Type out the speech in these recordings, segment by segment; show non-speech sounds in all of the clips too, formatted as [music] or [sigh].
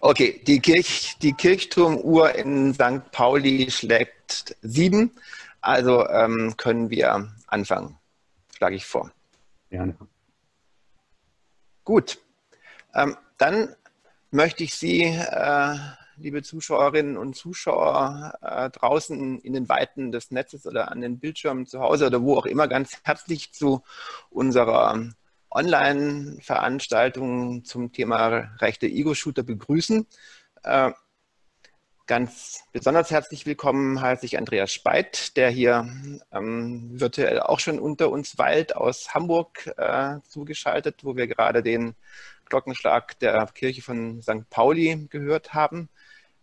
Okay, die, Kirch, die Kirchturmuhr in St. Pauli schlägt sieben. Also ähm, können wir anfangen, schlage ich vor. Gerne. Gut, ähm, dann möchte ich Sie, äh, liebe Zuschauerinnen und Zuschauer äh, draußen in den Weiten des Netzes oder an den Bildschirmen zu Hause oder wo auch immer, ganz herzlich zu unserer Online-Veranstaltungen zum Thema rechte Ego-Shooter begrüßen. Äh, ganz besonders herzlich willkommen heiße ich Andreas Speit, der hier ähm, virtuell auch schon unter uns weilt, aus Hamburg äh, zugeschaltet, wo wir gerade den Glockenschlag der Kirche von St. Pauli gehört haben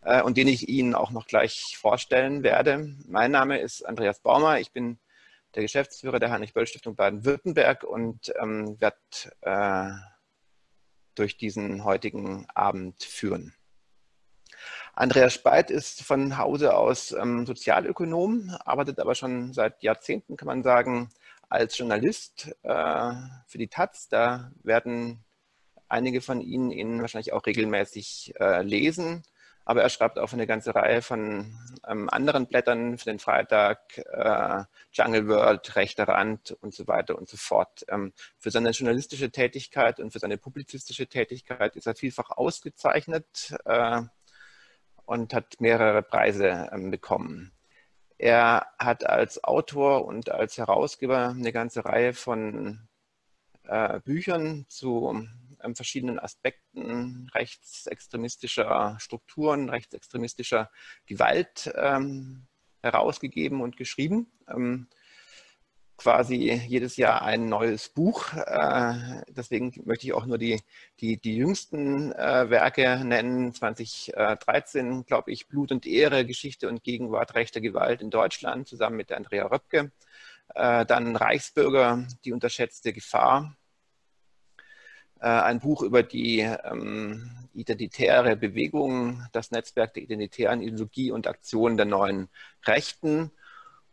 äh, und den ich Ihnen auch noch gleich vorstellen werde. Mein Name ist Andreas Baumer, ich bin der Geschäftsführer der Heinrich-Böll-Stiftung Baden-Württemberg und ähm, werde äh, durch diesen heutigen Abend führen. Andreas Speit ist von Hause aus ähm, Sozialökonom, arbeitet aber schon seit Jahrzehnten, kann man sagen, als Journalist äh, für die Taz. Da werden einige von Ihnen ihn wahrscheinlich auch regelmäßig äh, lesen aber er schreibt auch eine ganze Reihe von ähm, anderen Blättern für den Freitag, äh, Jungle World, Rechter Rand und so weiter und so fort. Ähm, für seine journalistische Tätigkeit und für seine publizistische Tätigkeit ist er vielfach ausgezeichnet äh, und hat mehrere Preise ähm, bekommen. Er hat als Autor und als Herausgeber eine ganze Reihe von äh, Büchern zu ähm, verschiedenen Aspekten rechtsextremistischer Strukturen, rechtsextremistischer Gewalt ähm, herausgegeben und geschrieben. Ähm, quasi jedes Jahr ein neues Buch. Äh, deswegen möchte ich auch nur die, die, die jüngsten äh, Werke nennen. 2013, glaube ich, Blut und Ehre, Geschichte und Gegenwart rechter Gewalt in Deutschland, zusammen mit Andrea Röpke. Äh, dann Reichsbürger, die unterschätzte Gefahr. Äh, ein Buch über die ähm, identitäre Bewegung, das Netzwerk der identitären Ideologie und Aktionen der neuen Rechten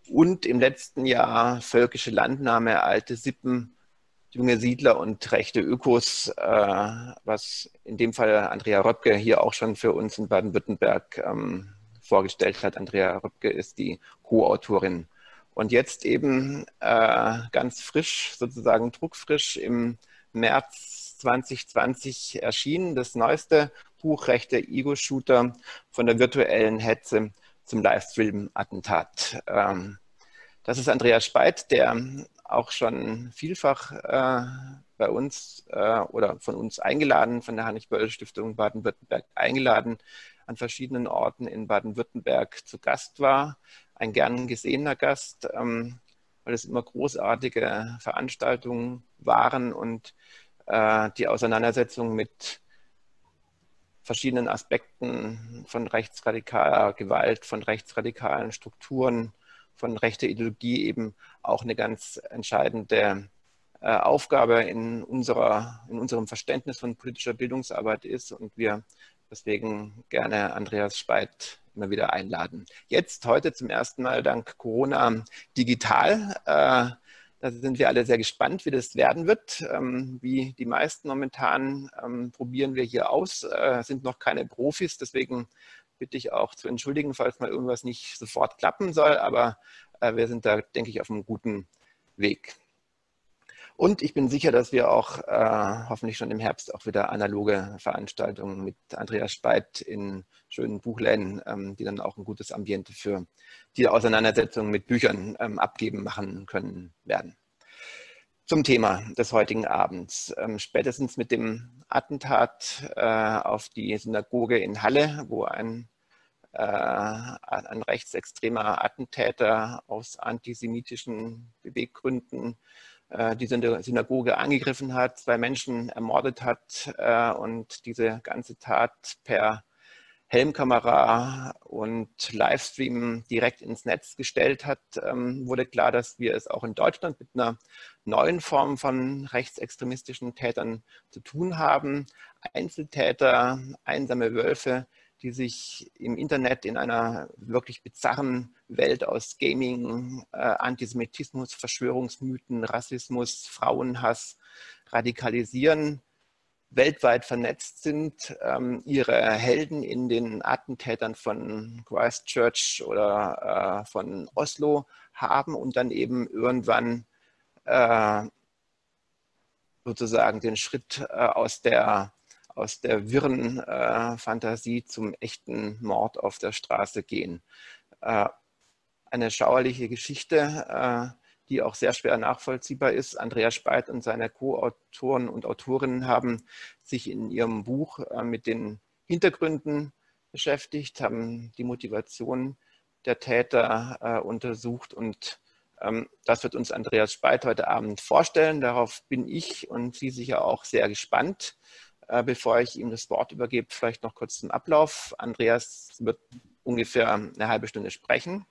und im letzten Jahr Völkische Landnahme, alte Sippen, junge Siedler und rechte Ökos, äh, was in dem Fall Andrea Röpke hier auch schon für uns in Baden-Württemberg ähm, vorgestellt hat. Andrea Röpke ist die Co-Autorin. Und jetzt eben äh, ganz frisch, sozusagen druckfrisch im März 2020 erschienen, das neueste Buch Rechte Ego-Shooter von der virtuellen Hetze zum Livestream-Attentat. Ähm, das ist Andreas Speit, der auch schon vielfach äh, bei uns äh, oder von uns eingeladen, von der Heinrich-Böll-Stiftung Baden-Württemberg eingeladen, an verschiedenen Orten in Baden-Württemberg zu Gast war. Ein gern gesehener Gast, ähm, weil es immer großartige Veranstaltungen waren und äh, die Auseinandersetzung mit verschiedenen Aspekten von rechtsradikaler Gewalt, von rechtsradikalen Strukturen, von rechter Ideologie eben auch eine ganz entscheidende äh, Aufgabe in, unserer, in unserem Verständnis von politischer Bildungsarbeit ist und wir deswegen gerne Andreas Speit immer wieder einladen. Jetzt heute zum ersten Mal dank Corona digital. Äh, da sind wir alle sehr gespannt, wie das werden wird. Ähm, wie die meisten momentan ähm, probieren wir hier aus, äh, sind noch keine Profis, deswegen bitte ich auch zu entschuldigen, falls mal irgendwas nicht sofort klappen soll, aber äh, wir sind da, denke ich, auf einem guten Weg. Und ich bin sicher, dass wir auch äh, hoffentlich schon im Herbst auch wieder analoge Veranstaltungen mit Andreas Speit in schönen Buchläden, ähm, die dann auch ein gutes Ambiente für die Auseinandersetzung mit Büchern ähm, abgeben machen können werden. Zum Thema des heutigen Abends. Ähm, spätestens mit dem Attentat äh, auf die Synagoge in Halle, wo ein, äh, ein rechtsextremer Attentäter aus antisemitischen Beweggründen äh, die Synagoge angegriffen hat, zwei Menschen ermordet hat äh, und diese ganze Tat per Helmkamera und Livestream direkt ins Netz gestellt hat, ähm, wurde klar, dass wir es auch in Deutschland mit einer neuen Form von rechtsextremistischen Tätern zu tun haben. Einzeltäter, einsame Wölfe, die sich im Internet in einer wirklich bizarren Welt aus Gaming, äh, Antisemitismus, Verschwörungsmythen, Rassismus, Frauenhass radikalisieren, weltweit vernetzt sind, ähm, ihre Helden in den Attentätern von Christchurch oder äh, von Oslo haben und dann eben irgendwann äh, sozusagen den Schritt äh, aus der aus der wirren äh, Fantasie zum echten Mord auf der Straße gehen. Äh, eine schauerliche Geschichte, äh, die auch sehr schwer nachvollziehbar ist. Andreas Speit und seine Co-Autoren und Autorinnen haben sich in ihrem Buch äh, mit den Hintergründen beschäftigt, haben die Motivation der Täter äh, untersucht und ähm, das wird uns Andreas Speit heute Abend vorstellen. Darauf bin ich und Sie sicher auch sehr gespannt. Äh, bevor ich ihm das Wort übergebe, vielleicht noch kurz zum Ablauf. Andreas wird ungefähr eine halbe Stunde sprechen.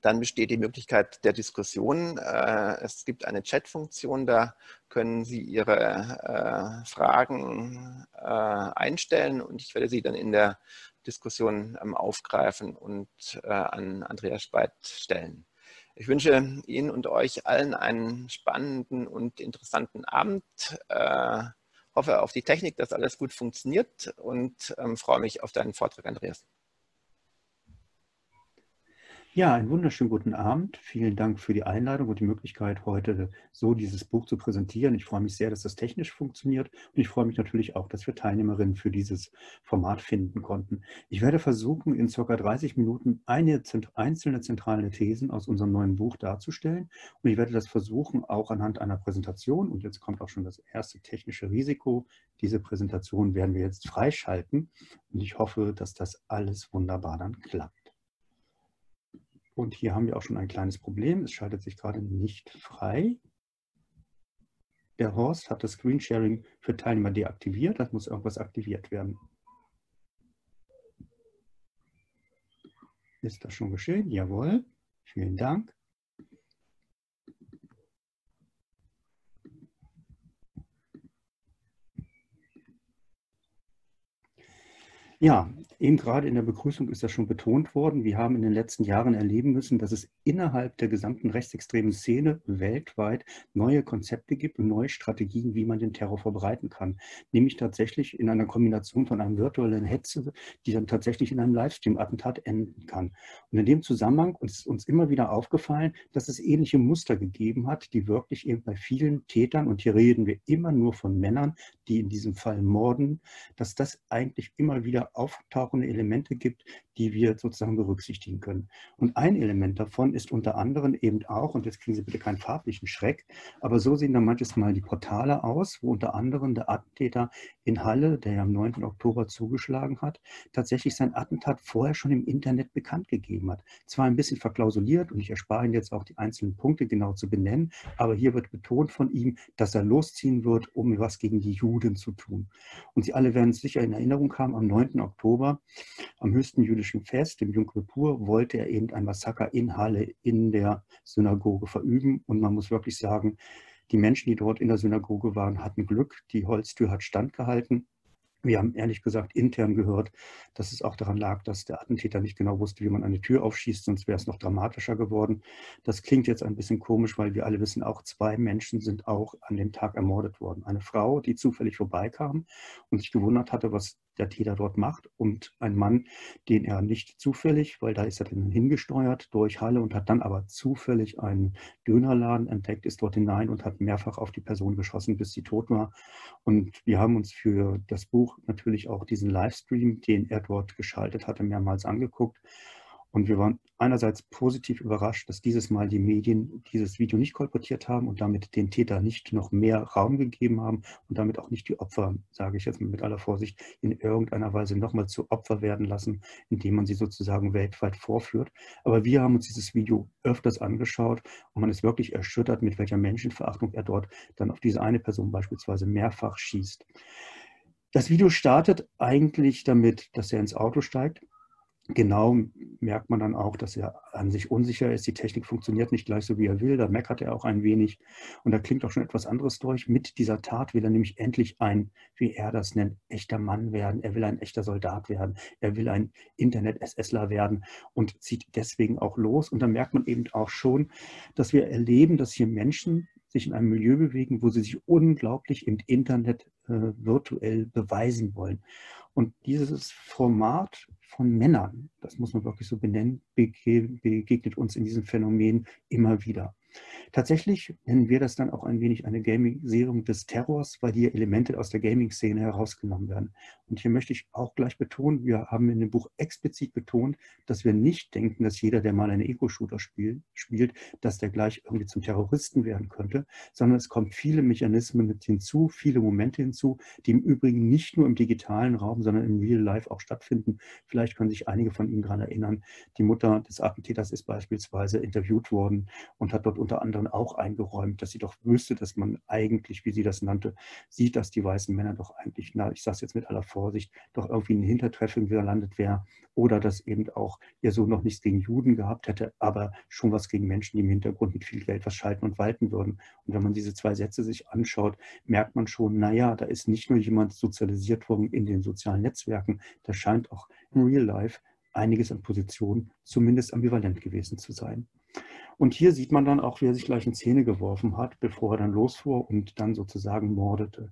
Dann besteht die Möglichkeit der Diskussion. Äh, es gibt eine Chat-Funktion, da können Sie Ihre äh, Fragen einstellen und ich werde sie dann in der Diskussion ähm, aufgreifen und an Andreas Speit stellen. Ich wünsche Ihnen und euch allen einen spannenden und interessanten Abend hoffe auf die Technik, dass alles gut funktioniert und ähm, freue mich auf deinen Vortrag, Andreas. Ja, einen wunderschönen guten Abend. Vielen Dank für die Einladung und die Möglichkeit, heute so dieses Buch zu präsentieren. Ich freue mich sehr, dass das technisch funktioniert und ich freue mich natürlich auch, dass wir Teilnehmerinnen für dieses Format finden konnten. Ich werde versuchen, in circa 30 Minuten eine einzelne zentrale Thesen aus unserem neuen Buch darzustellen und ich werde das versuchen, auch anhand einer Präsentation und jetzt kommt auch schon das erste technische Risiko. Diese Präsentation werden wir jetzt freischalten und ich hoffe, dass das alles wunderbar dann klappt. Und hier haben wir auch schon ein kleines Problem. Es schaltet sich gerade nicht frei. Der Horst hat das Screensharing für Teilnehmer deaktiviert. Das muss irgendwas aktiviert werden. Ist das schon geschehen? Jawohl. Vielen Dank. Ja, eben gerade in der Begrüßung ist das schon betont worden. Wir haben in den letzten Jahren erleben müssen, dass es innerhalb der gesamten rechtsextremen Szene weltweit neue Konzepte gibt und neue Strategien, wie man den Terror verbreiten kann. Nämlich tatsächlich in einer Kombination von einem virtuellen Hetze, die dann tatsächlich in einem Livestream-Attentat enden kann. Und in dem Zusammenhang ist uns immer wieder aufgefallen, dass es ähnliche Muster gegeben hat, die wirklich eben bei vielen Tätern, und hier reden wir immer nur von Männern, die in diesem Fall morden, dass das eigentlich immer wieder auftauchende Elemente gibt, die wir sozusagen berücksichtigen können. Und ein Element davon ist unter anderem eben auch, und jetzt kriegen Sie bitte keinen farblichen Schreck, aber so sehen dann manches Mal die Portale aus, wo unter anderem der Attentäter in Halle, der ja am 9. Oktober zugeschlagen hat, tatsächlich sein Attentat vorher schon im Internet bekannt gegeben hat. Zwar ein bisschen verklausuliert und ich erspare Ihnen jetzt auch die einzelnen Punkte genau zu benennen, aber hier wird betont von ihm, dass er losziehen wird, um was gegen die Juden zu tun. Und Sie alle werden es sicher in Erinnerung haben, am 9. Oktober, am höchsten jüdischen Fest, dem Yom Kippur, wollte er eben ein Massaker in Halle in der Synagoge verüben. Und man muss wirklich sagen, die Menschen, die dort in der Synagoge waren, hatten Glück. Die Holztür hat standgehalten. Wir haben ehrlich gesagt intern gehört, dass es auch daran lag, dass der Attentäter nicht genau wusste, wie man eine Tür aufschießt, sonst wäre es noch dramatischer geworden. Das klingt jetzt ein bisschen komisch, weil wir alle wissen, auch zwei Menschen sind auch an dem Tag ermordet worden. Eine Frau, die zufällig vorbeikam und sich gewundert hatte, was der Täter dort macht und ein Mann, den er nicht zufällig, weil da ist er dann hingesteuert durch Halle und hat dann aber zufällig einen Dönerladen entdeckt, ist dort hinein und hat mehrfach auf die Person geschossen, bis sie tot war. Und wir haben uns für das Buch natürlich auch diesen Livestream, den er dort geschaltet hatte, mehrmals angeguckt und wir waren einerseits positiv überrascht, dass dieses Mal die Medien dieses Video nicht kolportiert haben und damit den Täter nicht noch mehr Raum gegeben haben und damit auch nicht die Opfer, sage ich jetzt mit aller Vorsicht, in irgendeiner Weise nochmal zu Opfer werden lassen, indem man sie sozusagen weltweit vorführt. Aber wir haben uns dieses Video öfters angeschaut und man ist wirklich erschüttert, mit welcher Menschenverachtung er dort dann auf diese eine Person beispielsweise mehrfach schießt. Das Video startet eigentlich damit, dass er ins Auto steigt genau merkt man dann auch, dass er an sich unsicher ist. Die Technik funktioniert nicht gleich so, wie er will. Da meckert er auch ein wenig. Und da klingt auch schon etwas anderes durch. Mit dieser Tat will er nämlich endlich ein, wie er das nennt, echter Mann werden. Er will ein echter Soldat werden. Er will ein Internet-SSler werden und zieht deswegen auch los. Und da merkt man eben auch schon, dass wir erleben, dass hier Menschen sich in einem Milieu bewegen, wo sie sich unglaublich im Internet äh, virtuell beweisen wollen. Und dieses Format von Männern, das muss man wirklich so benennen, begegnet uns in diesem Phänomen immer wieder. Tatsächlich nennen wir das dann auch ein wenig eine Gamisierung des Terrors, weil hier Elemente aus der Gaming-Szene herausgenommen werden. Und hier möchte ich auch gleich betonen, wir haben in dem Buch explizit betont, dass wir nicht denken, dass jeder, der mal einen Ego-Shooter spiel, spielt, dass der gleich irgendwie zum Terroristen werden könnte, sondern es kommen viele Mechanismen mit hinzu, viele Momente hinzu, die im Übrigen nicht nur im digitalen Raum, sondern im Real Life auch stattfinden. Vielleicht können sich einige von Ihnen daran erinnern. Die Mutter des Attentäters ist beispielsweise interviewt worden und hat dort unter anderem auch eingeräumt, dass sie doch wüsste, dass man eigentlich, wie sie das nannte, sieht, dass die weißen Männer doch eigentlich, na, ich sage es jetzt mit aller Vorsicht, doch irgendwie in Hintertreffen gelandet wäre oder dass eben auch ihr Sohn noch nichts gegen Juden gehabt hätte, aber schon was gegen Menschen, die im Hintergrund mit viel Geld was schalten und walten würden. Und wenn man diese zwei Sätze sich anschaut, merkt man schon, naja, da ist nicht nur jemand sozialisiert worden in den sozialen Netzwerken, da scheint auch im Real Life einiges an Positionen zumindest ambivalent gewesen zu sein. Und hier sieht man dann auch, wie er sich gleich in Szene geworfen hat, bevor er dann losfuhr und dann sozusagen mordete.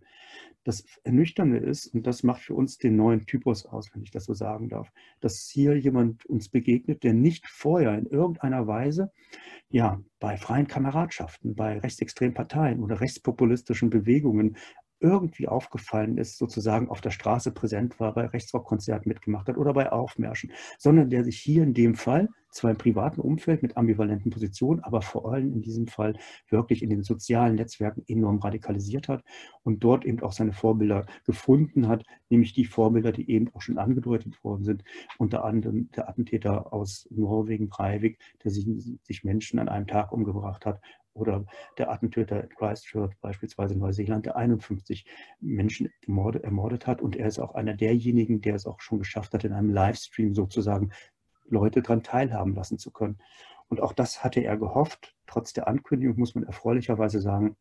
Das Ernüchternde ist, und das macht für uns den neuen Typus aus, wenn ich das so sagen darf, dass hier jemand uns begegnet, der nicht vorher in irgendeiner Weise, ja, bei freien Kameradschaften, bei rechtsextremen Parteien oder rechtspopulistischen Bewegungen irgendwie aufgefallen ist, sozusagen auf der Straße präsent war, bei Rechtsrockkonzerten mitgemacht hat oder bei Aufmärschen, sondern der sich hier in dem Fall zwar im privaten Umfeld mit ambivalenten Positionen, aber vor allem in diesem Fall wirklich in den sozialen Netzwerken enorm radikalisiert hat und dort eben auch seine Vorbilder gefunden hat, nämlich die Vorbilder, die eben auch schon angedeutet worden sind, unter anderem der Attentäter aus Norwegen, Breivik, der sich, sich Menschen an einem Tag umgebracht hat, oder der Attentäter in Christchurch, beispielsweise in Neuseeland, der 51 Menschen ermordet hat. Und er ist auch einer derjenigen, der es auch schon geschafft hat, in einem Livestream sozusagen Leute daran teilhaben lassen zu können. Und auch das hatte er gehofft. Trotz der Ankündigung muss man erfreulicherweise sagen,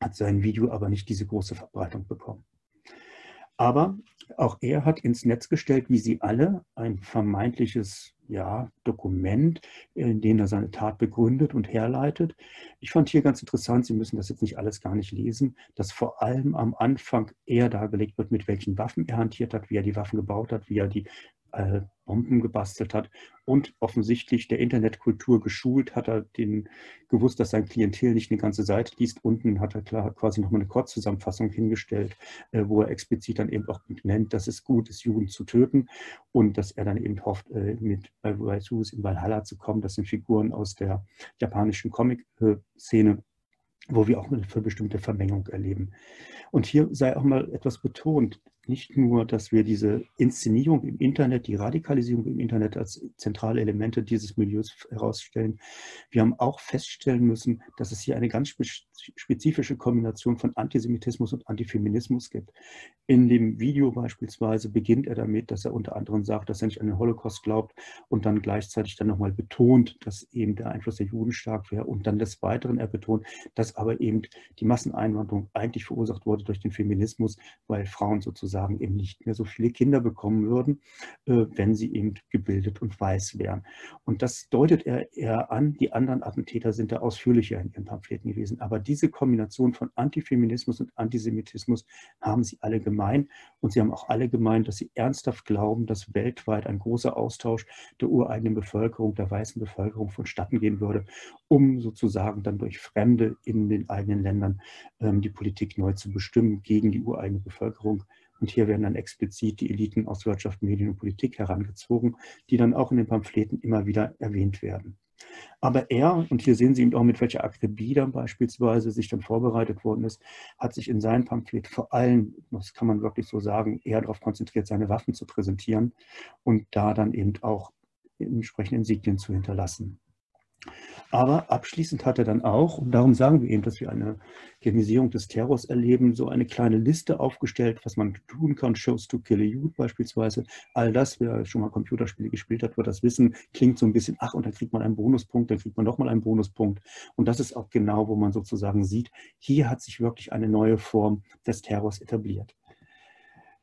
hat sein Video aber nicht diese große Verbreitung bekommen. Aber auch er hat ins Netz gestellt, wie sie alle, ein vermeintliches ja, Dokument, in dem er seine Tat begründet und herleitet. Ich fand hier ganz interessant, Sie müssen das jetzt nicht alles gar nicht lesen, dass vor allem am Anfang er dargelegt wird, mit welchen Waffen er hantiert hat, wie er die Waffen gebaut hat, wie er die äh, Bomben gebastelt hat und offensichtlich der Internetkultur geschult, hat er den gewusst, dass sein Klientel nicht eine ganze Seite liest. Unten hat er klar quasi nochmal eine Kurzzusammenfassung hingestellt, äh, wo er explizit dann eben auch nennt, dass es gut ist, Juden zu töten und dass er dann eben hofft, äh, mit bei Waisus in Valhalla zu kommen. Das sind Figuren aus der japanischen Comic-Szene wo wir auch eine für bestimmte Vermengung erleben. Und hier sei auch mal etwas betont nicht nur, dass wir diese Inszenierung im Internet, die Radikalisierung im Internet als zentrale Elemente dieses Milieus herausstellen. Wir haben auch feststellen müssen, dass es hier eine ganz spezifische Kombination von Antisemitismus und Antifeminismus gibt. In dem Video beispielsweise beginnt er damit, dass er unter anderem sagt, dass er nicht an den Holocaust glaubt und dann gleichzeitig dann nochmal betont, dass eben der Einfluss der Juden stark wäre und dann des Weiteren er betont, dass aber eben die Masseneinwanderung eigentlich verursacht wurde durch den Feminismus, weil Frauen sozusagen sagen, eben nicht mehr so viele Kinder bekommen würden, äh, wenn sie eben gebildet und weiß wären. Und das deutet er eher an. Die anderen Attentäter sind da ausführlicher in ihren Pamphleten gewesen. Aber diese Kombination von Antifeminismus und Antisemitismus haben sie alle gemein. Und sie haben auch alle gemeint, dass sie ernsthaft glauben, dass weltweit ein großer Austausch der ureigenen Bevölkerung, der weißen Bevölkerung vonstatten gehen würde, um sozusagen dann durch Fremde in den eigenen Ländern ähm, die Politik neu zu bestimmen gegen die ureigene Bevölkerung. Und hier werden dann explizit die Eliten aus Wirtschaft, Medien und Politik herangezogen, die dann auch in den Pamphleten immer wieder erwähnt werden. Aber er, und hier sehen Sie eben auch, mit welcher Akribie dann beispielsweise sich dann vorbereitet worden ist, hat sich in seinem Pamphlet vor allem, das kann man wirklich so sagen, eher darauf konzentriert, seine Waffen zu präsentieren und da dann eben auch entsprechende Insignien zu hinterlassen. Aber abschließend hat er dann auch, und darum sagen wir eben, dass wir eine Genisierung des Terrors erleben, so eine kleine Liste aufgestellt, was man tun kann. Shows to kill a youth beispielsweise. All das, wer schon mal Computerspiele gespielt hat, wird das wissen, klingt so ein bisschen, ach, und dann kriegt man einen Bonuspunkt, dann kriegt man nochmal einen Bonuspunkt. Und das ist auch genau, wo man sozusagen sieht, hier hat sich wirklich eine neue Form des Terrors etabliert.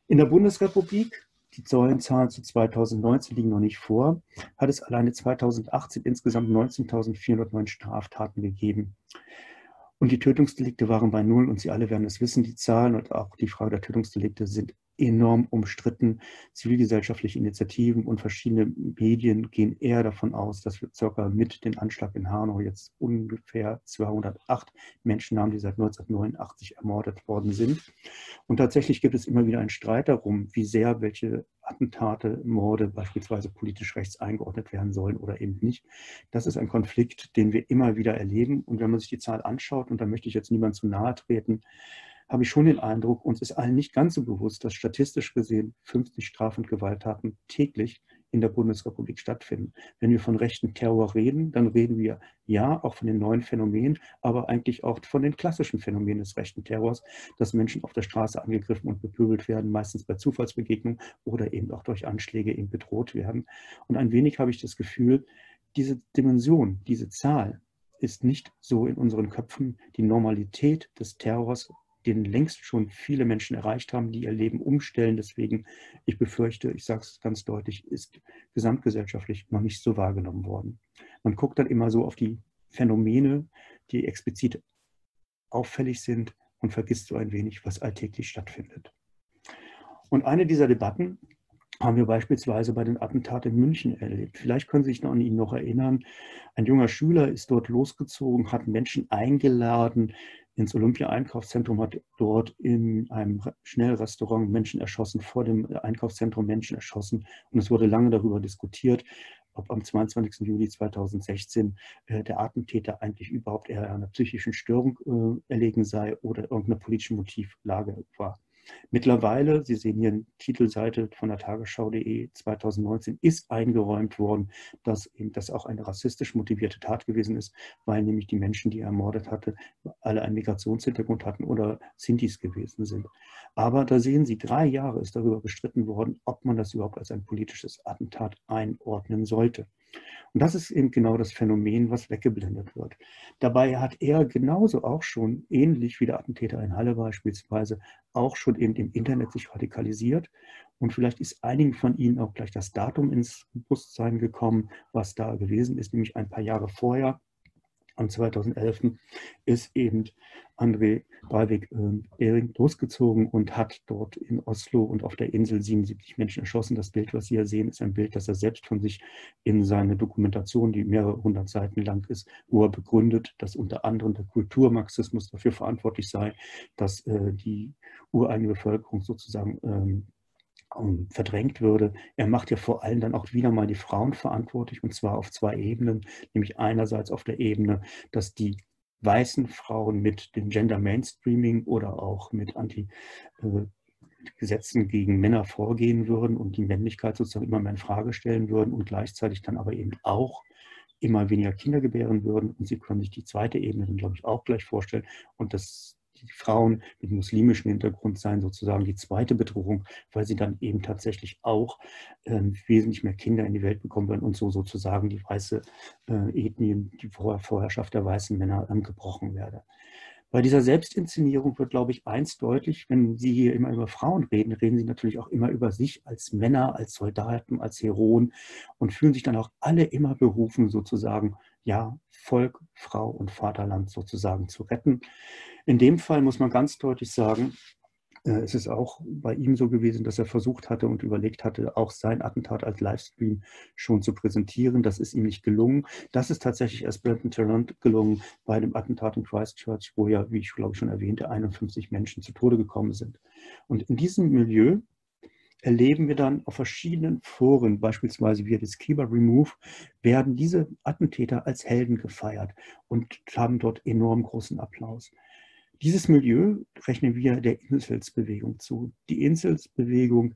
In der Bundesrepublik die Zahlen zu 2019 liegen noch nicht vor, hat es alleine 2018 insgesamt 19.409 Straftaten gegeben. Und die Tötungsdelikte waren bei Null und Sie alle werden es wissen, die Zahlen und auch die Frage der Tötungsdelikte sind enorm umstritten. Zivilgesellschaftliche Initiativen und verschiedene Medien gehen eher davon aus, dass wir circa mit dem Anschlag in Hanau jetzt ungefähr 208 Menschen haben, die seit 1989 ermordet worden sind. Und tatsächlich gibt es immer wieder einen Streit darum, wie sehr welche Attentate, Morde beispielsweise politisch rechts eingeordnet werden sollen oder eben nicht. Das ist ein Konflikt, den wir immer wieder erleben. Und wenn man sich die Zahl anschaut, und da möchte ich jetzt niemand zu nahe treten, habe ich schon den Eindruck, uns ist allen nicht ganz so bewusst, dass statistisch gesehen 50 Straf- und Gewalttaten täglich in der Bundesrepublik stattfinden. Wenn wir von rechten Terror reden, dann reden wir ja auch von den neuen Phänomenen, aber eigentlich auch von den klassischen Phänomenen des rechten Terrors, dass Menschen auf der Straße angegriffen und bepöbelt werden, meistens bei Zufallsbegegnungen oder eben auch durch Anschläge eben bedroht werden. Und ein wenig habe ich das Gefühl, diese Dimension, diese Zahl ist nicht so in unseren Köpfen. Die Normalität des Terrors den längst schon viele Menschen erreicht haben, die ihr Leben umstellen. Deswegen, ich befürchte, ich sage es ganz deutlich, ist gesamtgesellschaftlich noch nicht so wahrgenommen worden. Man guckt dann immer so auf die Phänomene, die explizit auffällig sind und vergisst so ein wenig, was alltäglich stattfindet. Und eine dieser Debatten haben wir beispielsweise bei den Attentaten in München erlebt. Vielleicht können Sie sich noch an ihn noch erinnern. Ein junger Schüler ist dort losgezogen, hat Menschen eingeladen, ins Olympia-Einkaufszentrum, hat dort in einem Schnellrestaurant Menschen erschossen, vor dem Einkaufszentrum Menschen erschossen. Und es wurde lange darüber diskutiert, ob am 22. Juli 2016 äh, der Attentäter eigentlich überhaupt eher einer psychischen Störung äh, erlegen sei oder irgendeine politische Motivlage war. Mittlerweile, Sie sehen hier eine Titelseite von der Tagesschau.de 2019, ist eingeräumt worden, dass das auch eine rassistisch motivierte Tat gewesen ist, weil nämlich die Menschen, die er ermordet hatte, alle einen Migrationshintergrund hatten oder Sintis gewesen sind. Aber da sehen Sie, drei Jahre ist darüber gestritten worden, ob man das überhaupt als ein politisches Attentat einordnen sollte. Und das ist eben genau das Phänomen, was weggeblendet wird. Dabei hat er genauso auch schon, ähnlich wie der Attentäter in Halle beispielsweise, auch schon eben im Internet sich radikalisiert. Und vielleicht ist einigen von Ihnen auch gleich das Datum ins Bewusstsein gekommen, was da gewesen ist, nämlich ein paar Jahre vorher, am 2011. ist eben André Breivik äh, losgezogen und hat dort in Oslo und auf der Insel 77 Menschen erschossen. Das Bild, was Sie hier sehen, ist ein Bild, das er selbst von sich in seine Dokumentation, die mehrere hundert Seiten lang ist, wo er begründet, dass unter anderem der Kulturmarxismus dafür verantwortlich sei, dass äh, die ureigene Bevölkerung sozusagen ähm, ähm, verdrängt würde. Er macht ja vor allem dann auch wieder mal die Frauen verantwortlich und zwar auf zwei Ebenen, nämlich einerseits auf der Ebene, dass die weißen Frauen mit dem Gender Mainstreaming oder auch mit Anti äh, gegen Männer vorgehen würden und die Männlichkeit sozusagen immer mehr in Frage stellen würden und gleichzeitig dann aber eben auch immer weniger Kinder gebären würden. Und Sie können sich die zweite Ebene dann, glaube ich, auch gleich vorstellen. Und das die Frauen mit muslimischem Hintergrund sein sozusagen die zweite Bedrohung, weil sie dann eben tatsächlich auch äh, wesentlich mehr Kinder in die Welt bekommen werden und so sozusagen die weiße äh, Ethnie, die Vor Vorherrschaft der weißen Männer ähm, gebrochen werde. Bei dieser Selbstinszenierung wird, glaube ich, eins deutlich, wenn Sie hier immer über Frauen reden, reden Sie natürlich auch immer über sich als Männer, als Soldaten, als Heroen und fühlen sich dann auch alle immer berufen, sozusagen, ja, Volk, Frau und Vaterland sozusagen zu retten. In dem Fall muss man ganz deutlich sagen, äh, es ist auch bei ihm so gewesen, dass er versucht hatte und überlegt hatte, auch sein Attentat als Livestream schon zu präsentieren. Das ist ihm nicht gelungen. Das ist tatsächlich erst Brenton Tarrant gelungen bei dem Attentat in Christchurch, wo ja, wie ich glaube schon erwähnte, 51 Menschen zu Tode gekommen sind. Und in diesem Milieu erleben wir dann auf verschiedenen Foren, beispielsweise via das Kiba Remove, werden diese Attentäter als Helden gefeiert und haben dort enorm großen Applaus. Dieses Milieu rechnen wir der Inselsbewegung zu. Die Inselsbewegung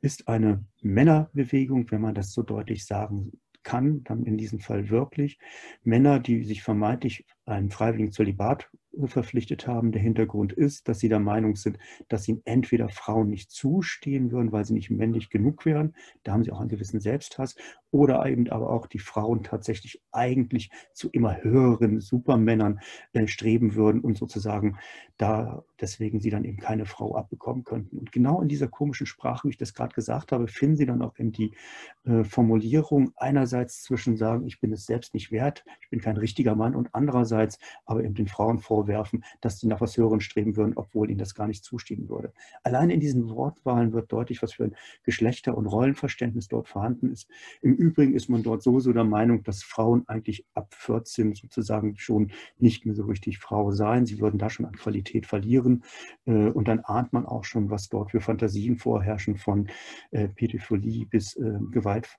ist eine Männerbewegung, wenn man das so deutlich sagen kann, dann in diesem Fall wirklich. Männer, die sich vermeintlich einem freiwilligen Zölibat verpflichtet haben. Der Hintergrund ist, dass sie der Meinung sind, dass ihnen entweder Frauen nicht zustehen würden, weil sie nicht männlich genug wären. Da haben sie auch einen gewissen Selbsthass. Oder eben aber auch die Frauen tatsächlich eigentlich zu immer höheren Supermännern äh, streben würden und sozusagen da deswegen sie dann eben keine Frau abbekommen könnten. Und genau in dieser komischen Sprache, wie ich das gerade gesagt habe, finden sie dann auch eben die äh, Formulierung einerseits zwischen sagen, ich bin es selbst nicht wert, ich bin kein richtiger Mann und andererseits aber eben den Frauen vorwerfen, dass sie nach was Höheren streben würden, obwohl ihnen das gar nicht zustehen würde. Allein in diesen Wortwahlen wird deutlich, was für ein Geschlechter- und Rollenverständnis dort vorhanden ist. Im Übrigen ist man dort sowieso der Meinung, dass Frauen eigentlich ab 14 sozusagen schon nicht mehr so richtig Frau seien. Sie würden da schon an Qualität verlieren. Äh, und dann ahnt man auch schon, was dort für Fantasien vorherrschen von äh, Pädophilie bis äh, Gewalt,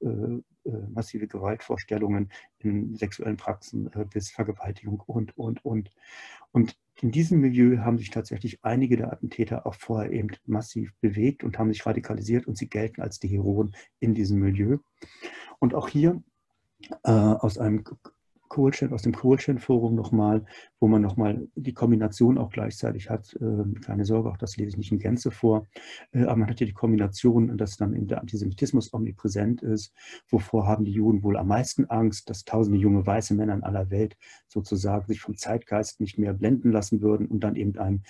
massive Gewaltvorstellungen in sexuellen Praxen bis Vergewaltigung und, und, und. Und in diesem Milieu haben sich tatsächlich einige der Attentäter auch vorher eben massiv bewegt und haben sich radikalisiert und sie gelten als die Heroen in diesem Milieu. Und auch hier äh, aus einem Kohlchen, aus dem Kohlchen-Forum nochmal, wo man nochmal die Kombination auch gleichzeitig hat. Äh, keine Sorge, auch das lese ich nicht in Gänze vor. Äh, aber man hat ja die Kombination, dass dann in der Antisemitismus omnipräsent ist. Wovor haben die Juden wohl am meisten Angst, dass tausende junge weiße Männer in aller Welt sozusagen sich vom Zeitgeist nicht mehr blenden lassen würden und dann eben einem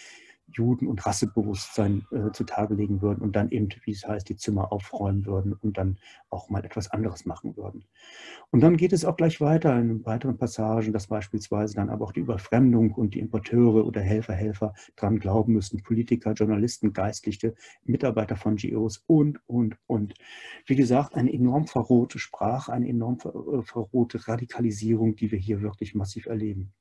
Juden- und Rassebewusstsein äh, zutage legen würden und dann eben, wie es heißt, die Zimmer aufräumen würden und dann auch mal etwas anderes machen würden. Und dann geht es auch gleich weiter in weiteren Passagen, dass beispielsweise dann aber auch die Überfremdung und die Importeure oder Helfer, Helfer dran glauben müssen, Politiker, Journalisten, Geistliche, Mitarbeiter von GOs und, und, und. Wie gesagt, eine enorm verrohte Sprache, eine enorm äh, verrohte Radikalisierung, die wir hier wirklich massiv erleben.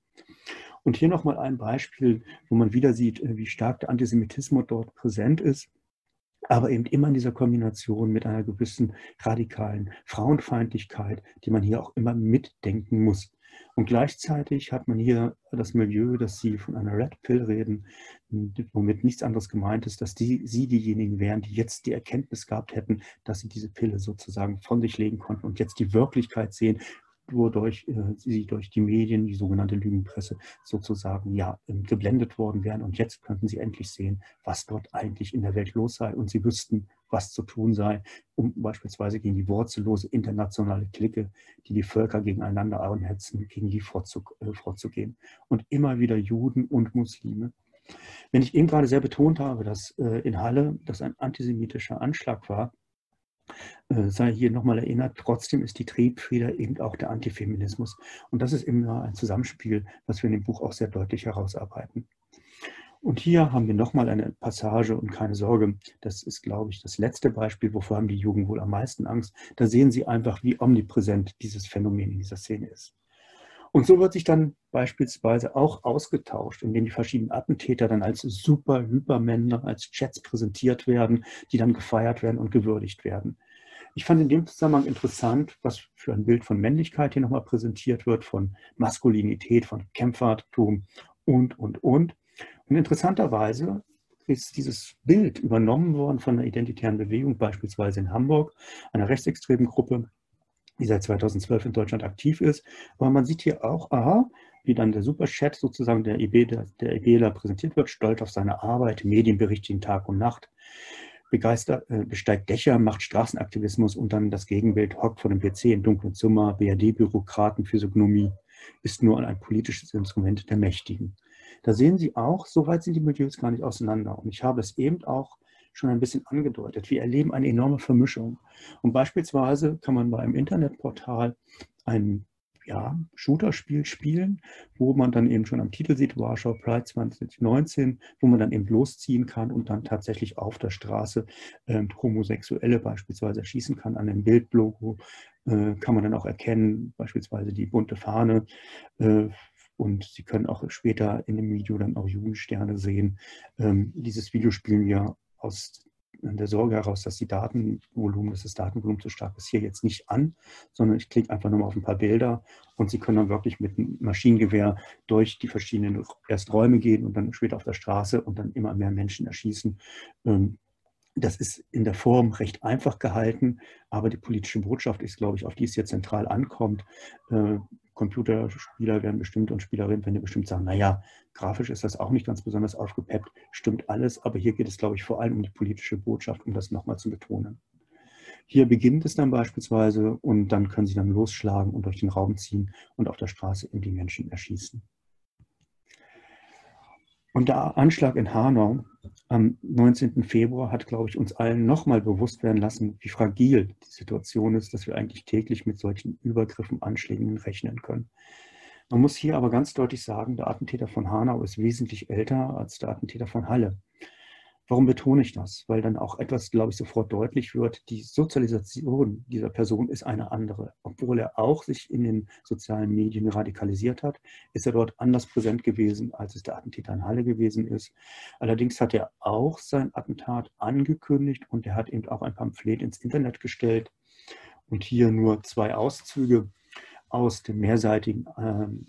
Und hier nochmal ein Beispiel, wo man wieder sieht, äh, wie stark der Antisemitismus dort präsent ist aber eben immer in dieser Kombination mit einer gewissen radikalen Frauenfeindlichkeit, die man hier auch immer mitdenken muss. Und gleichzeitig hat man hier das Milieu, dass sie von einer Red Pill reden, womit nichts anderes gemeint ist, dass die, sie diejenigen wären, die jetzt die Erkenntnis gehabt hätten, dass sie diese Pille sozusagen von sich legen konnten und jetzt die Wirklichkeit sehen, wodurch äh, sie durch die Medien, die sogenannte Lügenpresse, sozusagen ja ähm, geblendet worden wären. Und jetzt könnten sie endlich sehen, was dort eigentlich in der Welt los sei. Und sie wüssten, was zu tun sei, um beispielsweise gegen die wurzellose internationale Clique, die die Völker gegeneinander anhetzen, gegen die vorzug, äh, vorzugehen. Und immer wieder Juden und Muslime. Wenn ich eben gerade sehr betont habe, dass äh, in Halle das ein antisemitischer Anschlag war, sei hier nochmal erinnert, trotzdem ist die Triebfeder eben auch der Antifeminismus. Und das ist immer ein Zusammenspiel, was wir in dem Buch auch sehr deutlich herausarbeiten. Und hier haben wir nochmal eine Passage und keine Sorge, das ist, glaube ich, das letzte Beispiel, wovor haben die Jugend wohl am meisten Angst. Da sehen Sie einfach, wie omnipräsent dieses Phänomen in dieser Szene ist. Und so wird sich dann beispielsweise auch ausgetauscht, indem die verschiedenen Attentäter dann als super Hypermänner, als Chats präsentiert werden, die dann gefeiert werden und gewürdigt werden. Ich fand in dem Zusammenhang interessant, was für ein Bild von Männlichkeit hier nochmal präsentiert wird, von Maskulinität, von Kämpfertum und, und, und. Und interessanterweise ist dieses Bild übernommen worden von einer identitären Bewegung, beispielsweise in Hamburg, einer rechtsextremen Gruppe, die seit 2012 in Deutschland aktiv ist. Aber man sieht hier auch, aha, wie dann der Superchat sozusagen der IB, der, der präsentiert wird, stolz auf seine Arbeit, Medienberichte Tag und Nacht begeistert, äh, besteigt Dächer, macht Straßenaktivismus und dann das Gegenbild hockt vor dem PC in dunklen Zimmer, BRD-Bürokraten, Physiognomie, ist nur ein politisches Instrument der Mächtigen. Da sehen Sie auch, so weit sind die Milieus gar nicht auseinander. Und ich habe es eben auch schon ein bisschen angedeutet. Wir erleben eine enorme Vermischung. Und beispielsweise kann man bei einem Internetportal einen ja, Shooter-Spiel spielen, wo man dann eben schon am Titel sieht, Warschau Pride 2019, wo man dann eben losziehen kann und dann tatsächlich auf der Straße äh, Homosexuelle beispielsweise erschießen kann. An dem Bildlogo äh, kann man dann auch erkennen, beispielsweise die bunte Fahne. Äh, und Sie können auch später in dem Video dann auch Jugendsterne sehen. Ähm, dieses Video spielen wir aus der Sorge heraus, dass die Datenvolumen, dass das Datenvolumen zu stark ist, hier jetzt nicht an, sondern ich klicke einfach nur mal auf ein paar Bilder und Sie können dann wirklich mit einem Maschinengewehr durch die verschiedenen erst Räume gehen und dann später auf der Straße und dann immer mehr Menschen erschießen. Ähm, das ist in der Form recht einfach gehalten, aber die politische Botschaft ist, glaube ich, auf die es hier zentral ankommt. Computerspieler werden bestimmt und Spielerinnen werden bestimmt sagen, naja, grafisch ist das auch nicht ganz besonders aufgepeppt, stimmt alles, aber hier geht es, glaube ich, vor allem um die politische Botschaft, um das nochmal zu betonen. Hier beginnt es dann beispielsweise und dann können Sie dann losschlagen und durch den Raum ziehen und auf der Straße eben die Menschen erschießen. Und der Anschlag in Hanau am 19. Februar hat, glaube ich, uns allen nochmal bewusst werden lassen, wie fragil die Situation ist, dass wir eigentlich täglich mit solchen Übergriffen, Anschlägen rechnen können. Man muss hier aber ganz deutlich sagen, der Attentäter von Hanau ist wesentlich älter als der Attentäter von Halle. Warum betone ich das? Weil dann auch etwas, glaube ich, sofort deutlich wird, die Sozialisation dieser Person ist eine andere. Obwohl er auch sich in den sozialen Medien radikalisiert hat, ist er dort anders präsent gewesen, als es der Attentäter in Halle gewesen ist. Allerdings hat er auch sein Attentat angekündigt und er hat eben auch ein Pamphlet ins Internet gestellt. Und hier nur zwei Auszüge aus dem mehrseitigen ähm,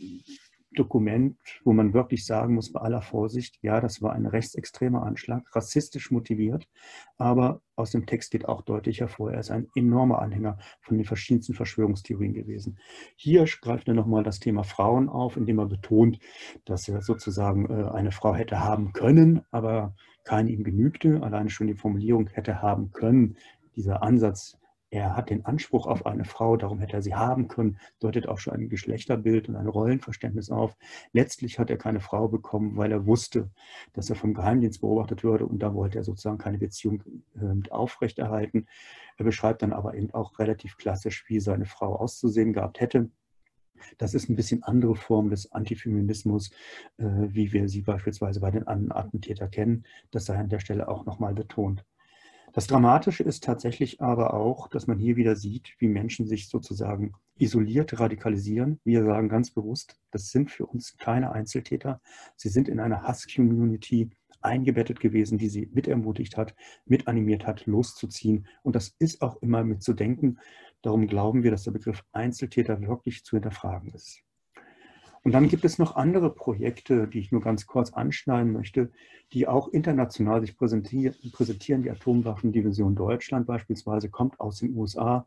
Dokument, wo man wirklich sagen muss, bei aller Vorsicht, ja, das war ein rechtsextremer Anschlag, rassistisch motiviert, aber aus dem Text geht auch deutlich hervor, er ist ein enormer Anhänger von den verschiedensten Verschwörungstheorien gewesen. Hier greift er nochmal das Thema Frauen auf, indem er betont, dass er sozusagen äh, eine Frau hätte haben können, aber keine ihm genügte. Alleine schon die Formulierung hätte haben können, dieser Ansatz er hat den Anspruch auf eine Frau, darum hätte er sie haben können, deutet auch schon ein Geschlechterbild und ein Rollenverständnis auf. Letztlich hat er keine Frau bekommen, weil er wusste, dass er vom Geheimdienst beobachtet würde und da wollte er sozusagen keine Beziehung äh, aufrechterhalten. Er beschreibt dann aber eben auch relativ klassisch, wie seine Frau auszusehen gehabt hätte. Das ist ein bisschen andere Form des Antifeminismus, äh, wie wir sie beispielsweise bei den anderen Attentätern kennen. Das sei an der Stelle auch nochmal betont. Das Dramatische ist tatsächlich aber auch, dass man hier wieder sieht, wie Menschen sich sozusagen isoliert radikalisieren. Wir sagen ganz bewusst, das sind für uns keine Einzeltäter. Sie sind in einer Hass-Community eingebettet gewesen, die sie mitermutigt hat, mitanimiert hat, loszuziehen. Und das ist auch immer mitzudenken. Darum glauben wir, dass der Begriff Einzeltäter wirklich zu hinterfragen ist. Und dann gibt es noch andere Projekte, die ich nur ganz kurz anschneiden möchte, die auch international sich präsentieren. Die Atomwaffendivision Deutschland beispielsweise kommt aus den USA,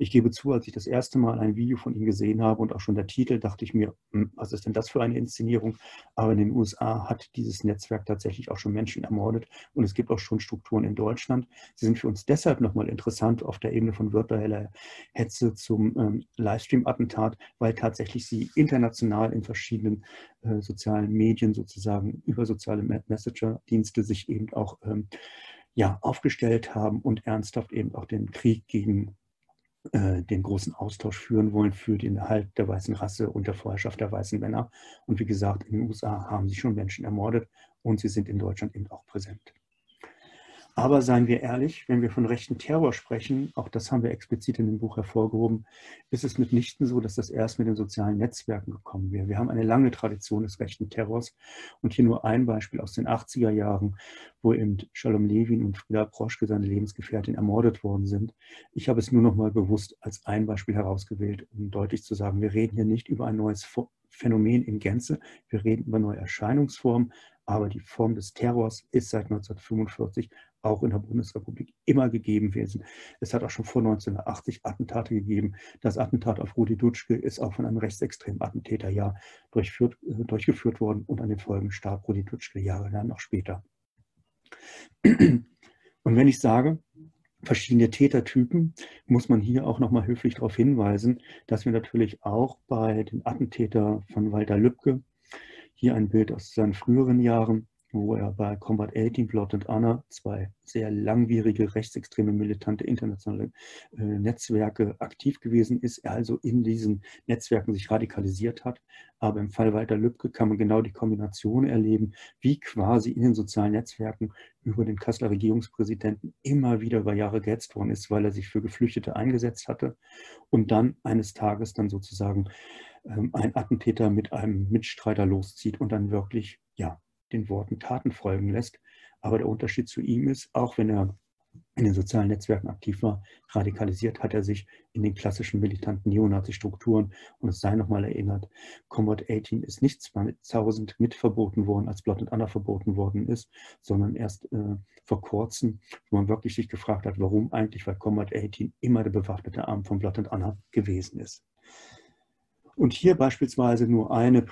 ich gebe zu, als ich das erste Mal ein Video von ihm gesehen habe und auch schon der Titel, dachte ich mir, hm, was ist denn das für eine Inszenierung? Aber in den USA hat dieses Netzwerk tatsächlich auch schon Menschen ermordet und es gibt auch schon Strukturen in Deutschland. Sie sind für uns deshalb nochmal interessant auf der Ebene von virtueller Hetze zum ähm, Livestream-Attentat, weil tatsächlich sie international in verschiedenen äh, sozialen Medien sozusagen über soziale Messenger-Dienste sich eben auch ähm, ja, aufgestellt haben und ernsthaft eben auch den Krieg gegen äh, den großen Austausch führen wollen für den Erhalt der weißen Rasse und der Vorherrschaft der weißen Männer. Und wie gesagt, in den USA haben sie schon Menschen ermordet und sie sind in Deutschland eben auch präsent. Aber seien wir ehrlich, wenn wir von rechten Terror sprechen, auch das haben wir explizit in dem Buch hervorgehoben, ist es mitnichten so, dass das erst mit den sozialen Netzwerken gekommen wäre. Wir haben eine lange Tradition des rechten Terrors und hier nur ein Beispiel aus den 80er Jahren, wo eben Shalom Levin und Frieda Proschke, seine Lebensgefährtin, ermordet worden sind. Ich habe es nur noch mal bewusst als ein Beispiel herausgewählt, um deutlich zu sagen, wir reden hier nicht über ein neues Phänomen in Gänze, wir reden über neue Erscheinungsformen, aber die Form des Terrors ist seit 1945 auch in der Bundesrepublik immer gegeben gewesen. Es hat auch schon vor 1980 Attentate gegeben. Das Attentat auf Rudi Dutschke ist auch von einem rechtsextremen Attentäter ja durchführt, äh, durchgeführt worden und an den Folgen starb Rudi Dutschke jahrelang noch später. Und wenn ich sage, verschiedene Tätertypen, muss man hier auch nochmal höflich darauf hinweisen, dass wir natürlich auch bei den Attentäter von Walter Lübcke, hier ein Bild aus seinen früheren Jahren, wo er bei Combat 18, Blood and Honor, zwei sehr langwierige, rechtsextreme, militante internationale äh, Netzwerke aktiv gewesen ist, er also in diesen Netzwerken sich radikalisiert hat. Aber im Fall Walter Lübcke kann man genau die Kombination erleben, wie quasi in den sozialen Netzwerken über den Kasseler Regierungspräsidenten immer wieder über Jahre gehetzt worden ist, weil er sich für Geflüchtete eingesetzt hatte und dann eines Tages dann sozusagen ähm, ein Attentäter mit einem Mitstreiter loszieht und dann wirklich, ja, den Worten Taten folgen lässt. Aber der Unterschied zu ihm ist, auch wenn er in den sozialen Netzwerken aktiv war, radikalisiert hat er sich in den klassischen militanten Neonazi-Strukturen. Und es sei nochmal erinnert, Combat 18 ist nicht 2000 mit verboten worden, als Blood and Honor verboten worden ist, sondern erst äh, vor kurzem, wo man wirklich sich gefragt hat, warum eigentlich, weil Combat 18 immer der bewaffnete Arm von Blood and Honor gewesen ist. Und hier beispielsweise nur eine,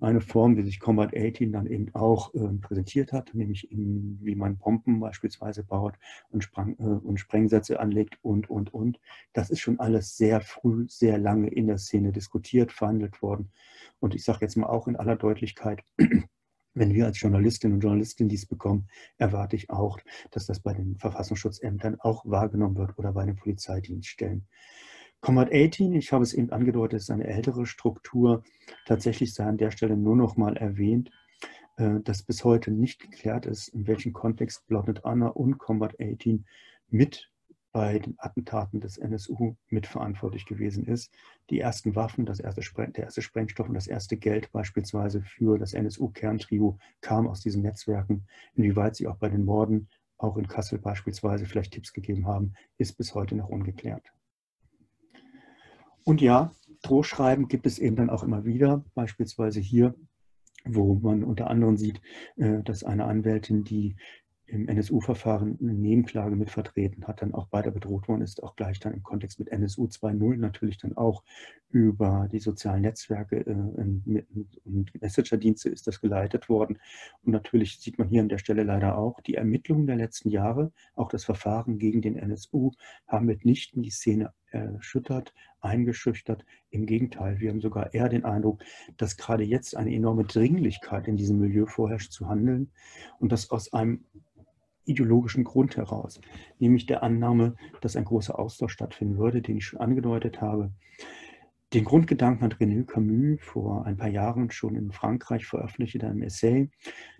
eine Form, die sich Combat 18 dann eben auch äh, präsentiert hat, nämlich in, wie man Bomben beispielsweise baut und, Sprang, äh, und Sprengsätze anlegt und, und, und. Das ist schon alles sehr früh, sehr lange in der Szene diskutiert, verhandelt worden. Und ich sage jetzt mal auch in aller Deutlichkeit, [clears throat] wenn wir als Journalistinnen und Journalisten dies bekommen, erwarte ich auch, dass das bei den Verfassungsschutzämtern auch wahrgenommen wird oder bei den Polizeidienststellen. Combat 18, ich habe es eben angedeutet, ist eine ältere Struktur. Tatsächlich sei an der Stelle nur noch mal erwähnt, äh, dass bis heute nicht geklärt ist, in welchem Kontext Blotted Anna und Combat 18 mit bei den Attentaten des NSU mitverantwortlich gewesen ist. Die ersten Waffen, das erste der erste Sprengstoff und das erste Geld beispielsweise für das NSU-Kerntrio kam aus diesen Netzwerken. Inwieweit sie auch bei den Morden, auch in Kassel beispielsweise, vielleicht Tipps gegeben haben, ist bis heute noch ungeklärt. Und ja, Drohschreiben gibt es eben dann auch immer wieder, beispielsweise hier, wo man unter anderem sieht, äh, dass eine Anwältin, die im NSU-Verfahren eine Nebenklage mit vertreten hat, dann auch weiter bedroht worden ist, auch gleich dann im Kontext mit NSU 2.0 natürlich dann auch über die sozialen Netzwerke äh, und Messenger-Dienste ist das geleitet worden. Und natürlich sieht man hier an der Stelle leider auch, die Ermittlungen der letzten Jahre, auch das Verfahren gegen den NSU, haben mitnichten die Szene erschüttert, eingeschüchtert. Im Gegenteil, wir haben sogar eher den Eindruck, dass gerade jetzt eine enorme Dringlichkeit in diesem Milieu vorherrscht zu handeln und dass aus einem ideologischen Grund heraus, nämlich der Annahme, dass ein großer Austausch stattfinden würde, den ich schon angedeutet habe. Den Grundgedanken hat René Camus vor ein paar Jahren schon in Frankreich veröffentlicht in einem Essay.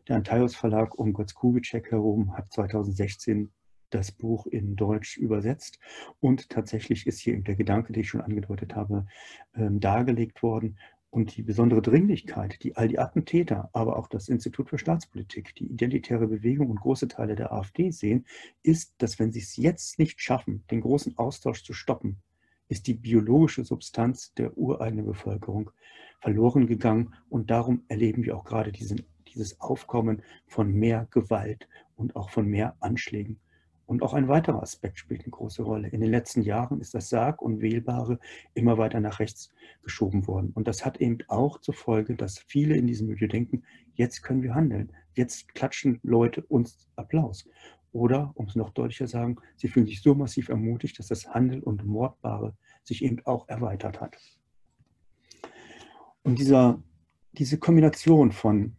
Der Antaios Verlag um Götz Kubitschek herum hat 2016 das Buch in Deutsch übersetzt und tatsächlich ist hier der Gedanke, den ich schon angedeutet habe, ähm, dargelegt worden und die besondere Dringlichkeit, die all die Attentäter, aber auch das Institut für Staatspolitik, die identitäre Bewegung und große Teile der AfD sehen, ist, dass wenn sie es jetzt nicht schaffen, den großen Austausch zu stoppen, ist die biologische Substanz der ureigenen Bevölkerung verloren gegangen. Und darum erleben wir auch gerade diesen, dieses Aufkommen von mehr Gewalt und auch von mehr Anschlägen. Und auch ein weiterer Aspekt spielt eine große Rolle. In den letzten Jahren ist das Sarg und Wählbare immer weiter nach rechts geschoben worden. Und das hat eben auch zur Folge, dass viele in diesem Milieu denken, jetzt können wir handeln. Jetzt klatschen Leute uns Applaus. Oder, um es noch deutlicher zu sagen, sie fühlen sich so massiv ermutigt, dass das Handel und Mordbare sich eben auch erweitert hat. Und dieser, diese Kombination von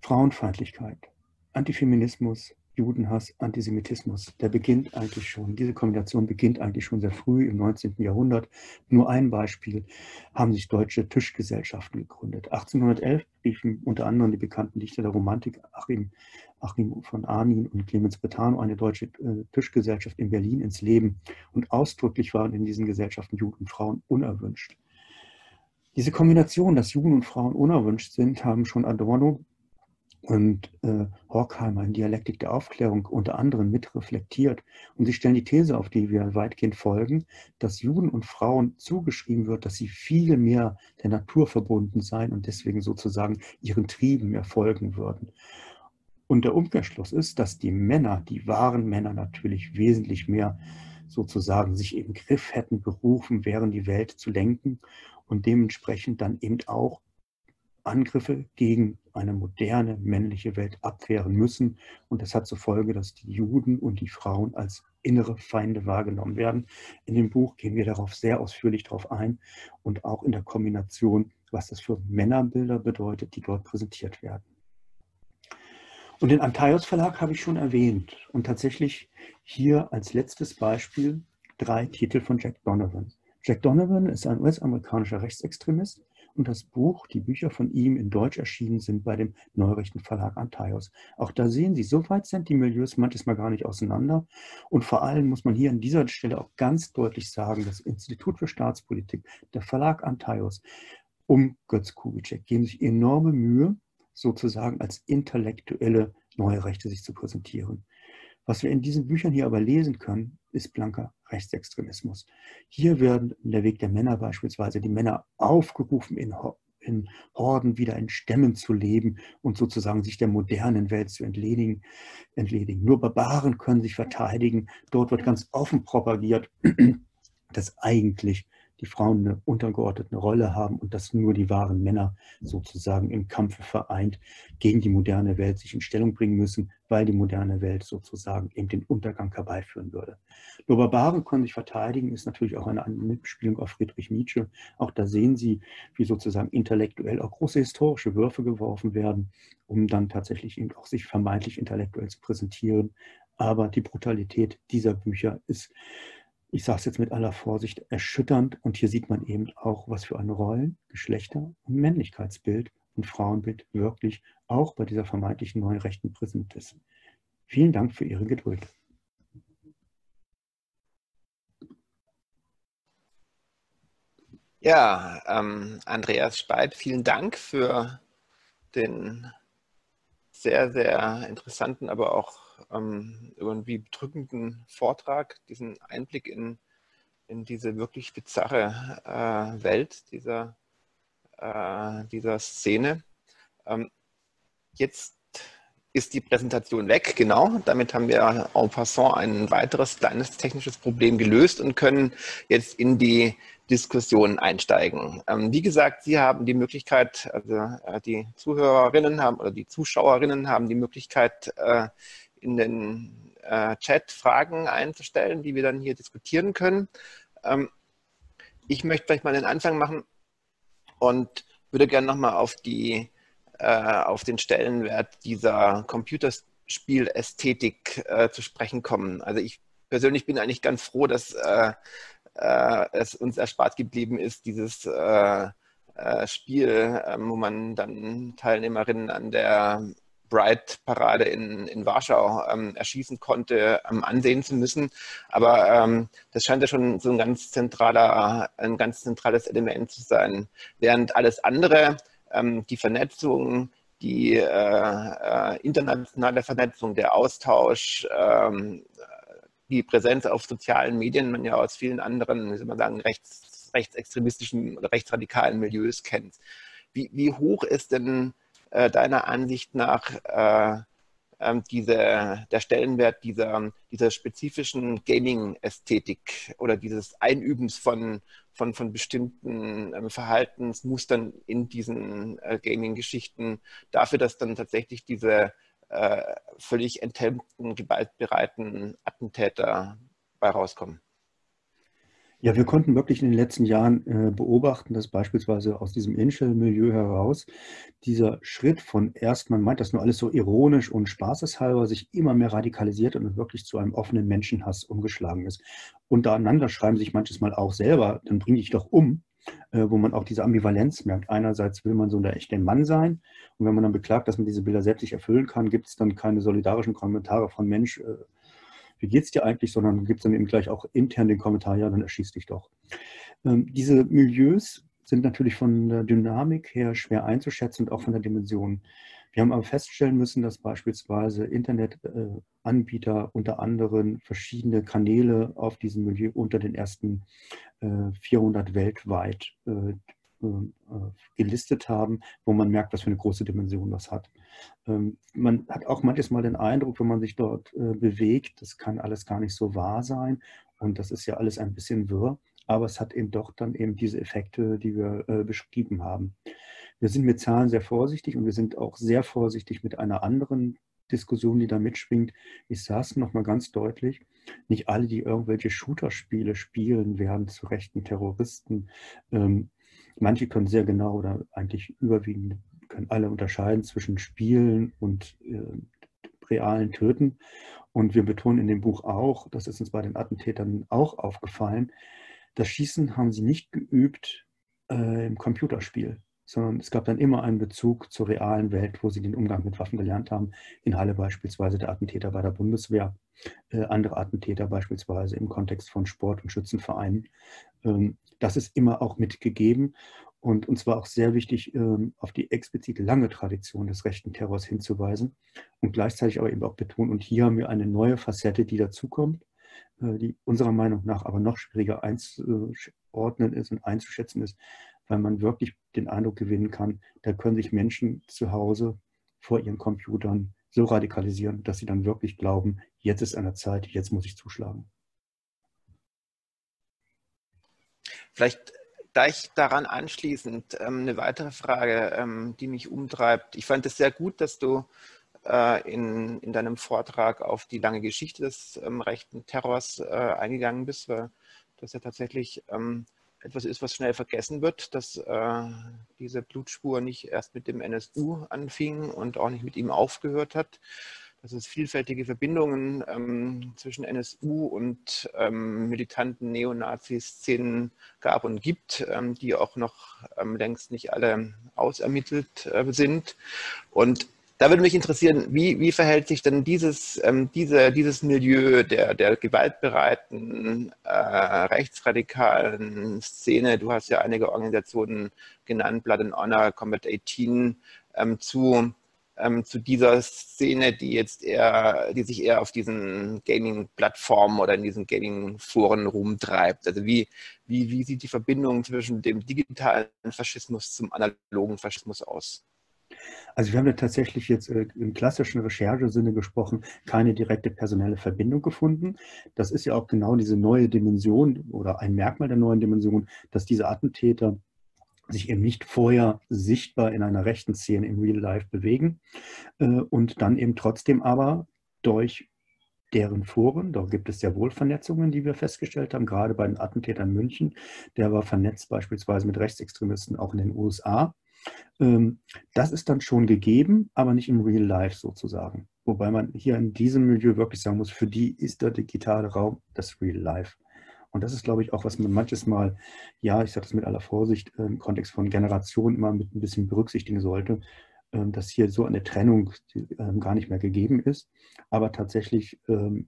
Frauenfeindlichkeit, Antifeminismus, Judenhass, Antisemitismus, der beginnt eigentlich schon, diese Kombination beginnt eigentlich schon sehr früh im 19. Jahrhundert. Nur ein Beispiel haben sich deutsche Tischgesellschaften gegründet. 1811 riefen unter anderem die bekannten Dichter der Romantik Achim, Achim von Armin und Clemens Brentano eine deutsche äh, Tischgesellschaft in Berlin ins Leben. Und ausdrücklich waren in diesen Gesellschaften Juden und Frauen unerwünscht. Diese Kombination, dass Juden und Frauen unerwünscht sind, haben schon Adorno und äh, Horkheimer in Dialektik der Aufklärung unter anderem mit reflektiert. Und sie stellen die These, auf die wir weitgehend folgen, dass Juden und Frauen zugeschrieben wird, dass sie viel mehr der Natur verbunden seien und deswegen sozusagen ihren Trieben mehr folgen würden. Und der Umkehrschluss ist, dass die Männer, die wahren Männer natürlich wesentlich mehr sozusagen sich im Griff hätten berufen, wären die Welt zu lenken und dementsprechend dann eben auch Angriffe gegen eine moderne männliche Welt abwehren müssen. Und das hat zur Folge, dass die Juden und die Frauen als innere Feinde wahrgenommen werden. In dem Buch gehen wir darauf sehr ausführlich darauf ein und auch in der Kombination, was das für Männerbilder bedeutet, die dort präsentiert werden. Und den Antaios Verlag habe ich schon erwähnt. Und tatsächlich hier als letztes Beispiel drei Titel von Jack Donovan. Jack Donovan ist ein US-amerikanischer Rechtsextremist, und das Buch, die Bücher von ihm in Deutsch erschienen sind bei dem Neurechten Verlag Antaios. Auch da sehen Sie, so weit sind die Milieus manchmal gar nicht auseinander. Und vor allem muss man hier an dieser Stelle auch ganz deutlich sagen, das Institut für Staatspolitik, der Verlag Antaios um Götz Kubitschek geben sich enorme Mühe, sozusagen als intellektuelle neue Rechte sich zu präsentieren. Was wir in diesen Büchern hier aber lesen können, ist blanker Rechtsextremismus. Hier werden in der Weg der Männer beispielsweise die Männer aufgerufen, in, in Horden wieder in Stämmen zu leben und sozusagen sich der modernen Welt zu entledigen. entledigen. Nur Barbaren können sich verteidigen. Dort wird ganz offen propagiert, [clears throat] dass eigentlich die Frauen eine untergeordnete Rolle haben und dass nur die wahren Männer sozusagen im Kampfe vereint gegen die moderne Welt sich in Stellung bringen müssen, weil die moderne Welt sozusagen eben den Untergang herbeiführen würde. Nur Barbaren können sich verteidigen, ist natürlich auch eine Mitspielung auf Friedrich Nietzsche. Auch da sehen Sie, wie sozusagen intellektuell auch große historische Würfe geworfen werden, um dann tatsächlich eben auch sich vermeintlich intellektuell zu präsentieren. Aber die Brutalität dieser Bücher ist ich sage es jetzt mit aller Vorsicht, erschütternd. Und hier sieht man eben auch, was für ein Rollen-, Geschlechter- und Männlichkeitsbild und Frauenbild wirklich auch bei dieser vermeintlichen neuen Rechten präsent ist. Vielen Dank für Ihre Geduld. Ja, ähm, Andreas Speit, vielen Dank für den sehr, sehr interessanten, aber auch ähm, irgendwie bedrückenden Vortrag, diesen Einblick in, in diese wirklich bizarre äh, Welt dieser, äh, dieser Szene. Ähm, jetzt ist die Präsentation weg, genau. Damit haben wir en passant ein weiteres kleines technisches Problem gelöst und können jetzt in die Diskussion einsteigen. Ähm, wie gesagt, Sie haben die Möglichkeit, also äh, die Zuhörerinnen haben oder die Zuschauerinnen haben die Möglichkeit, äh, in den äh, Chat Fragen einzustellen, die wir dann hier diskutieren können. Ähm, ich möchte vielleicht mal den Anfang machen und würde gerne nochmal auf, äh, auf den Stellenwert dieser Computerspielästhetik äh, zu sprechen kommen. Also ich persönlich bin eigentlich ganz froh, dass äh, äh, es uns erspart geblieben ist, dieses äh, Spiel, ähm, wo man dann Teilnehmerinnen an der Bright-Parade in, in Warschau ähm, erschießen konnte, ähm, ansehen zu müssen. Aber ähm, das scheint ja schon so ein ganz zentraler, ein ganz zentrales Element zu sein. Während alles andere, ähm, die Vernetzung, die äh, äh, internationale Vernetzung, der Austausch, ähm, die Präsenz auf sozialen Medien, man ja aus vielen anderen, wie soll man sagen, rechts, rechtsextremistischen oder rechtsradikalen Milieus kennt. Wie, wie hoch ist denn äh, deiner Ansicht nach äh, ähm, diese, der Stellenwert dieser, dieser spezifischen Gaming-Ästhetik oder dieses Einübens von, von, von bestimmten ähm, Verhaltensmustern in diesen äh, Gaming-Geschichten dafür, dass dann tatsächlich diese äh, völlig enthemmten, gewaltbereiten Attentäter bei rauskommen? Ja, wir konnten wirklich in den letzten Jahren äh, beobachten, dass beispielsweise aus diesem Inshell-Milieu heraus dieser Schritt von erst, man meint das nur alles so ironisch und spaßeshalber, sich immer mehr radikalisiert und wirklich zu einem offenen Menschenhass umgeschlagen ist. Untereinander schreiben sich manches Mal auch selber, dann bring dich doch um, äh, wo man auch diese Ambivalenz merkt. Einerseits will man so der echte Mann sein und wenn man dann beklagt, dass man diese Bilder selbst nicht erfüllen kann, gibt es dann keine solidarischen Kommentare von Mensch, äh, wie geht es dir eigentlich, sondern gibt es dann eben gleich auch intern den Kommentar, ja, dann erschieß dich doch. Ähm, diese Milieus sind natürlich von der Dynamik her schwer einzuschätzen und auch von der Dimension. Wir haben aber feststellen müssen, dass beispielsweise Internetanbieter unter anderem verschiedene Kanäle auf diesem Milieu unter den ersten 400 äh, weltweit äh, äh, gelistet haben, wo man merkt, was für eine große Dimension das hat. Ähm, man hat auch manches Mal den Eindruck, wenn man sich dort äh, bewegt, das kann alles gar nicht so wahr sein und das ist ja alles ein bisschen wirr, aber es hat eben doch dann eben diese Effekte, die wir äh, beschrieben haben. Wir sind mit Zahlen sehr vorsichtig und wir sind auch sehr vorsichtig mit einer anderen Diskussion, die da mitschwingt. Ich sage es nochmal ganz deutlich, nicht alle, die irgendwelche Shooter-Spiele spielen, werden zu rechten Terroristen. Ähm, Manche können sehr genau oder eigentlich überwiegend können alle unterscheiden zwischen Spielen und äh, realen Töten. Und wir betonen in dem Buch auch, das ist uns bei den Attentätern auch aufgefallen, das Schießen haben sie nicht geübt äh, im Computerspiel, sondern es gab dann immer einen Bezug zur realen Welt, wo sie den Umgang mit Waffen gelernt haben. In Halle beispielsweise der Attentäter bei der Bundeswehr, äh, andere Attentäter beispielsweise im Kontext von Sport- und Schützenvereinen. Ähm, das ist immer auch mitgegeben. Und uns war auch sehr wichtig, ähm, auf die explizit lange Tradition des rechten Terrors hinzuweisen und gleichzeitig aber eben auch betonen, und hier haben wir eine neue Facette, die dazukommt, äh, die unserer Meinung nach aber noch schwieriger einzuordnen ist und einzuschätzen ist, weil man wirklich den Eindruck gewinnen kann, da können sich Menschen zu Hause vor ihren Computern so radikalisieren, dass sie dann wirklich glauben, jetzt ist eine Zeit, jetzt muss ich zuschlagen. Vielleicht gleich daran anschließend ähm, eine weitere Frage, ähm, die mich umtreibt. Ich fand es sehr gut, dass du äh, in, in deinem Vortrag auf die lange Geschichte des ähm, rechten Terrors äh, eingegangen bist, weil das ja tatsächlich etwas ist, was schnell vergessen wird, dass äh, diese Blutspur nicht erst mit dem NSU anfing und auch nicht mit ihm aufgehört hat, dass es vielfältige Verbindungen ähm, zwischen NSU und ähm, militanten Neonazi-Szenen gab und gibt, ähm, die auch noch ähm, längst nicht alle ausermittelt äh, sind. Und da würde mich interessieren, wie, wie verhält sich denn dieses, ähm, diese, dieses Milieu der, der gewaltbereiten, äh, rechtsradikalen Szene, du hast ja einige Organisationen genannt, Blood and Honor, Combat 18, ähm, zu, ähm, zu dieser Szene, die jetzt eher, die sich eher auf diesen Gaming-Plattformen oder in diesen Gaming-Foren rumtreibt. Also wie, wie, wie sieht die Verbindung zwischen dem digitalen Faschismus zum analogen Faschismus aus? Also wir haben ja tatsächlich jetzt äh, im klassischen Recherchesinne gesprochen, keine direkte personelle Verbindung gefunden. Das ist ja auch genau diese neue Dimension oder ein Merkmal der neuen Dimension, dass diese Attentäter sich eben nicht vorher sichtbar in einer rechten Szene im Real Life bewegen äh, und dann eben trotzdem aber durch deren Foren, da gibt es sehr wohl Vernetzungen, die wir festgestellt haben, gerade bei den Attentätern in München, der war vernetzt beispielsweise mit Rechtsextremisten auch in den USA das ist dann schon gegeben, aber nicht im Real Life sozusagen. Wobei man hier in diesem Milieu wirklich sagen muss, für die ist der digitale Raum das Real Life. Und das ist, glaube ich, auch, was man manches Mal, ja, ich sage das mit aller Vorsicht, im Kontext von Generationen immer mit ein bisschen berücksichtigen sollte, ähm, dass hier so eine Trennung ähm, gar nicht mehr gegeben ist. Aber tatsächlich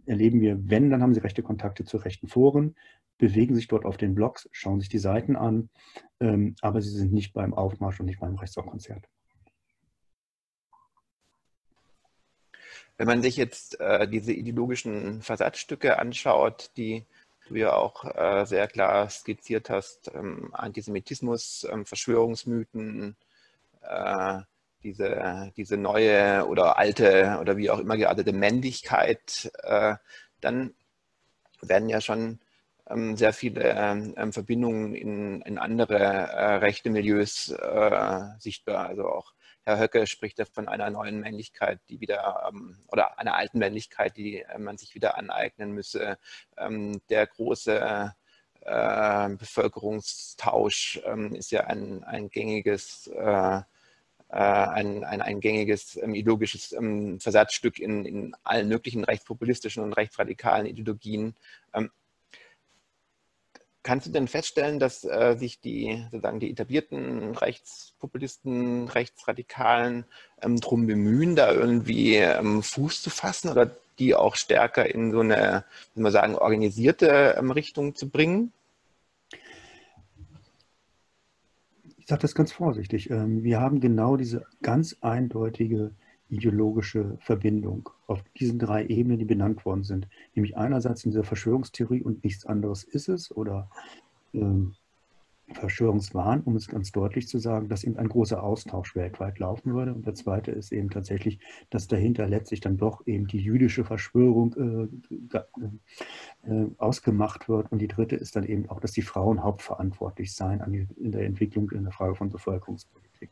erleben wir, wenn, dann haben sie rechte Kontakte zu rechten Foren, bewegen sich dort auf den Blogs, schauen sich die Seiten an, ähm, aber sie sind nicht beim Aufmarsch und nicht beim Rechtsrockkonzert. Wenn man sich jetzt äh, diese ideologischen Versatzstücke anschaut, die du ja auch äh, sehr klar skizziert hast, ähm, Antisemitismus, ähm, Verschwörungsmythen, äh, diese, diese neue oder alte oder wie auch immer geartete Männlichkeit, äh, dann werden ja schon ähm, sehr viele ähm, ähm, Verbindungen in, in andere äh, rechte Milieus äh, sichtbar. Also auch Herr Höcke spricht ja von einer neuen Männlichkeit, die wieder, ähm, oder einer alten Männlichkeit, die äh, man sich wieder aneignen müsse. Ähm, der große äh, Bevölkerungstausch ähm, ist ja ein, ein gängiges äh, ein, ein, ein gängiges ähm, ideologisches ähm, Versatzstück in, in allen möglichen rechtspopulistischen und rechtsradikalen Ideologien. Ähm, Kannst du denn feststellen, dass äh, sich die sozusagen die etablierten Rechtspopulisten, Rechtsradikalen ähm, darum bemühen, da irgendwie ähm, Fuß zu fassen oder die auch stärker in so eine, wie man sagen, organisierte ähm, Richtung zu bringen? Ich sage das ganz vorsichtig. Ähm, wir haben genau diese ganz eindeutige ideologische Verbindung auf diesen drei Ebenen, die benannt worden sind. Nämlich einerseits in dieser Verschwörungstheorie und nichts anderes ist es oder ähm, Verschwörungswahn, um es ganz deutlich zu sagen, dass eben ein großer Austausch weltweit laufen würde. Und der zweite ist eben tatsächlich, dass dahinter letztlich dann doch eben die jüdische Verschwörung äh, äh, ausgemacht wird. Und die dritte ist dann eben auch, dass die Frauen hauptverantwortlich seien die, in der Entwicklung in der Frage von Bevölkerungspolitik.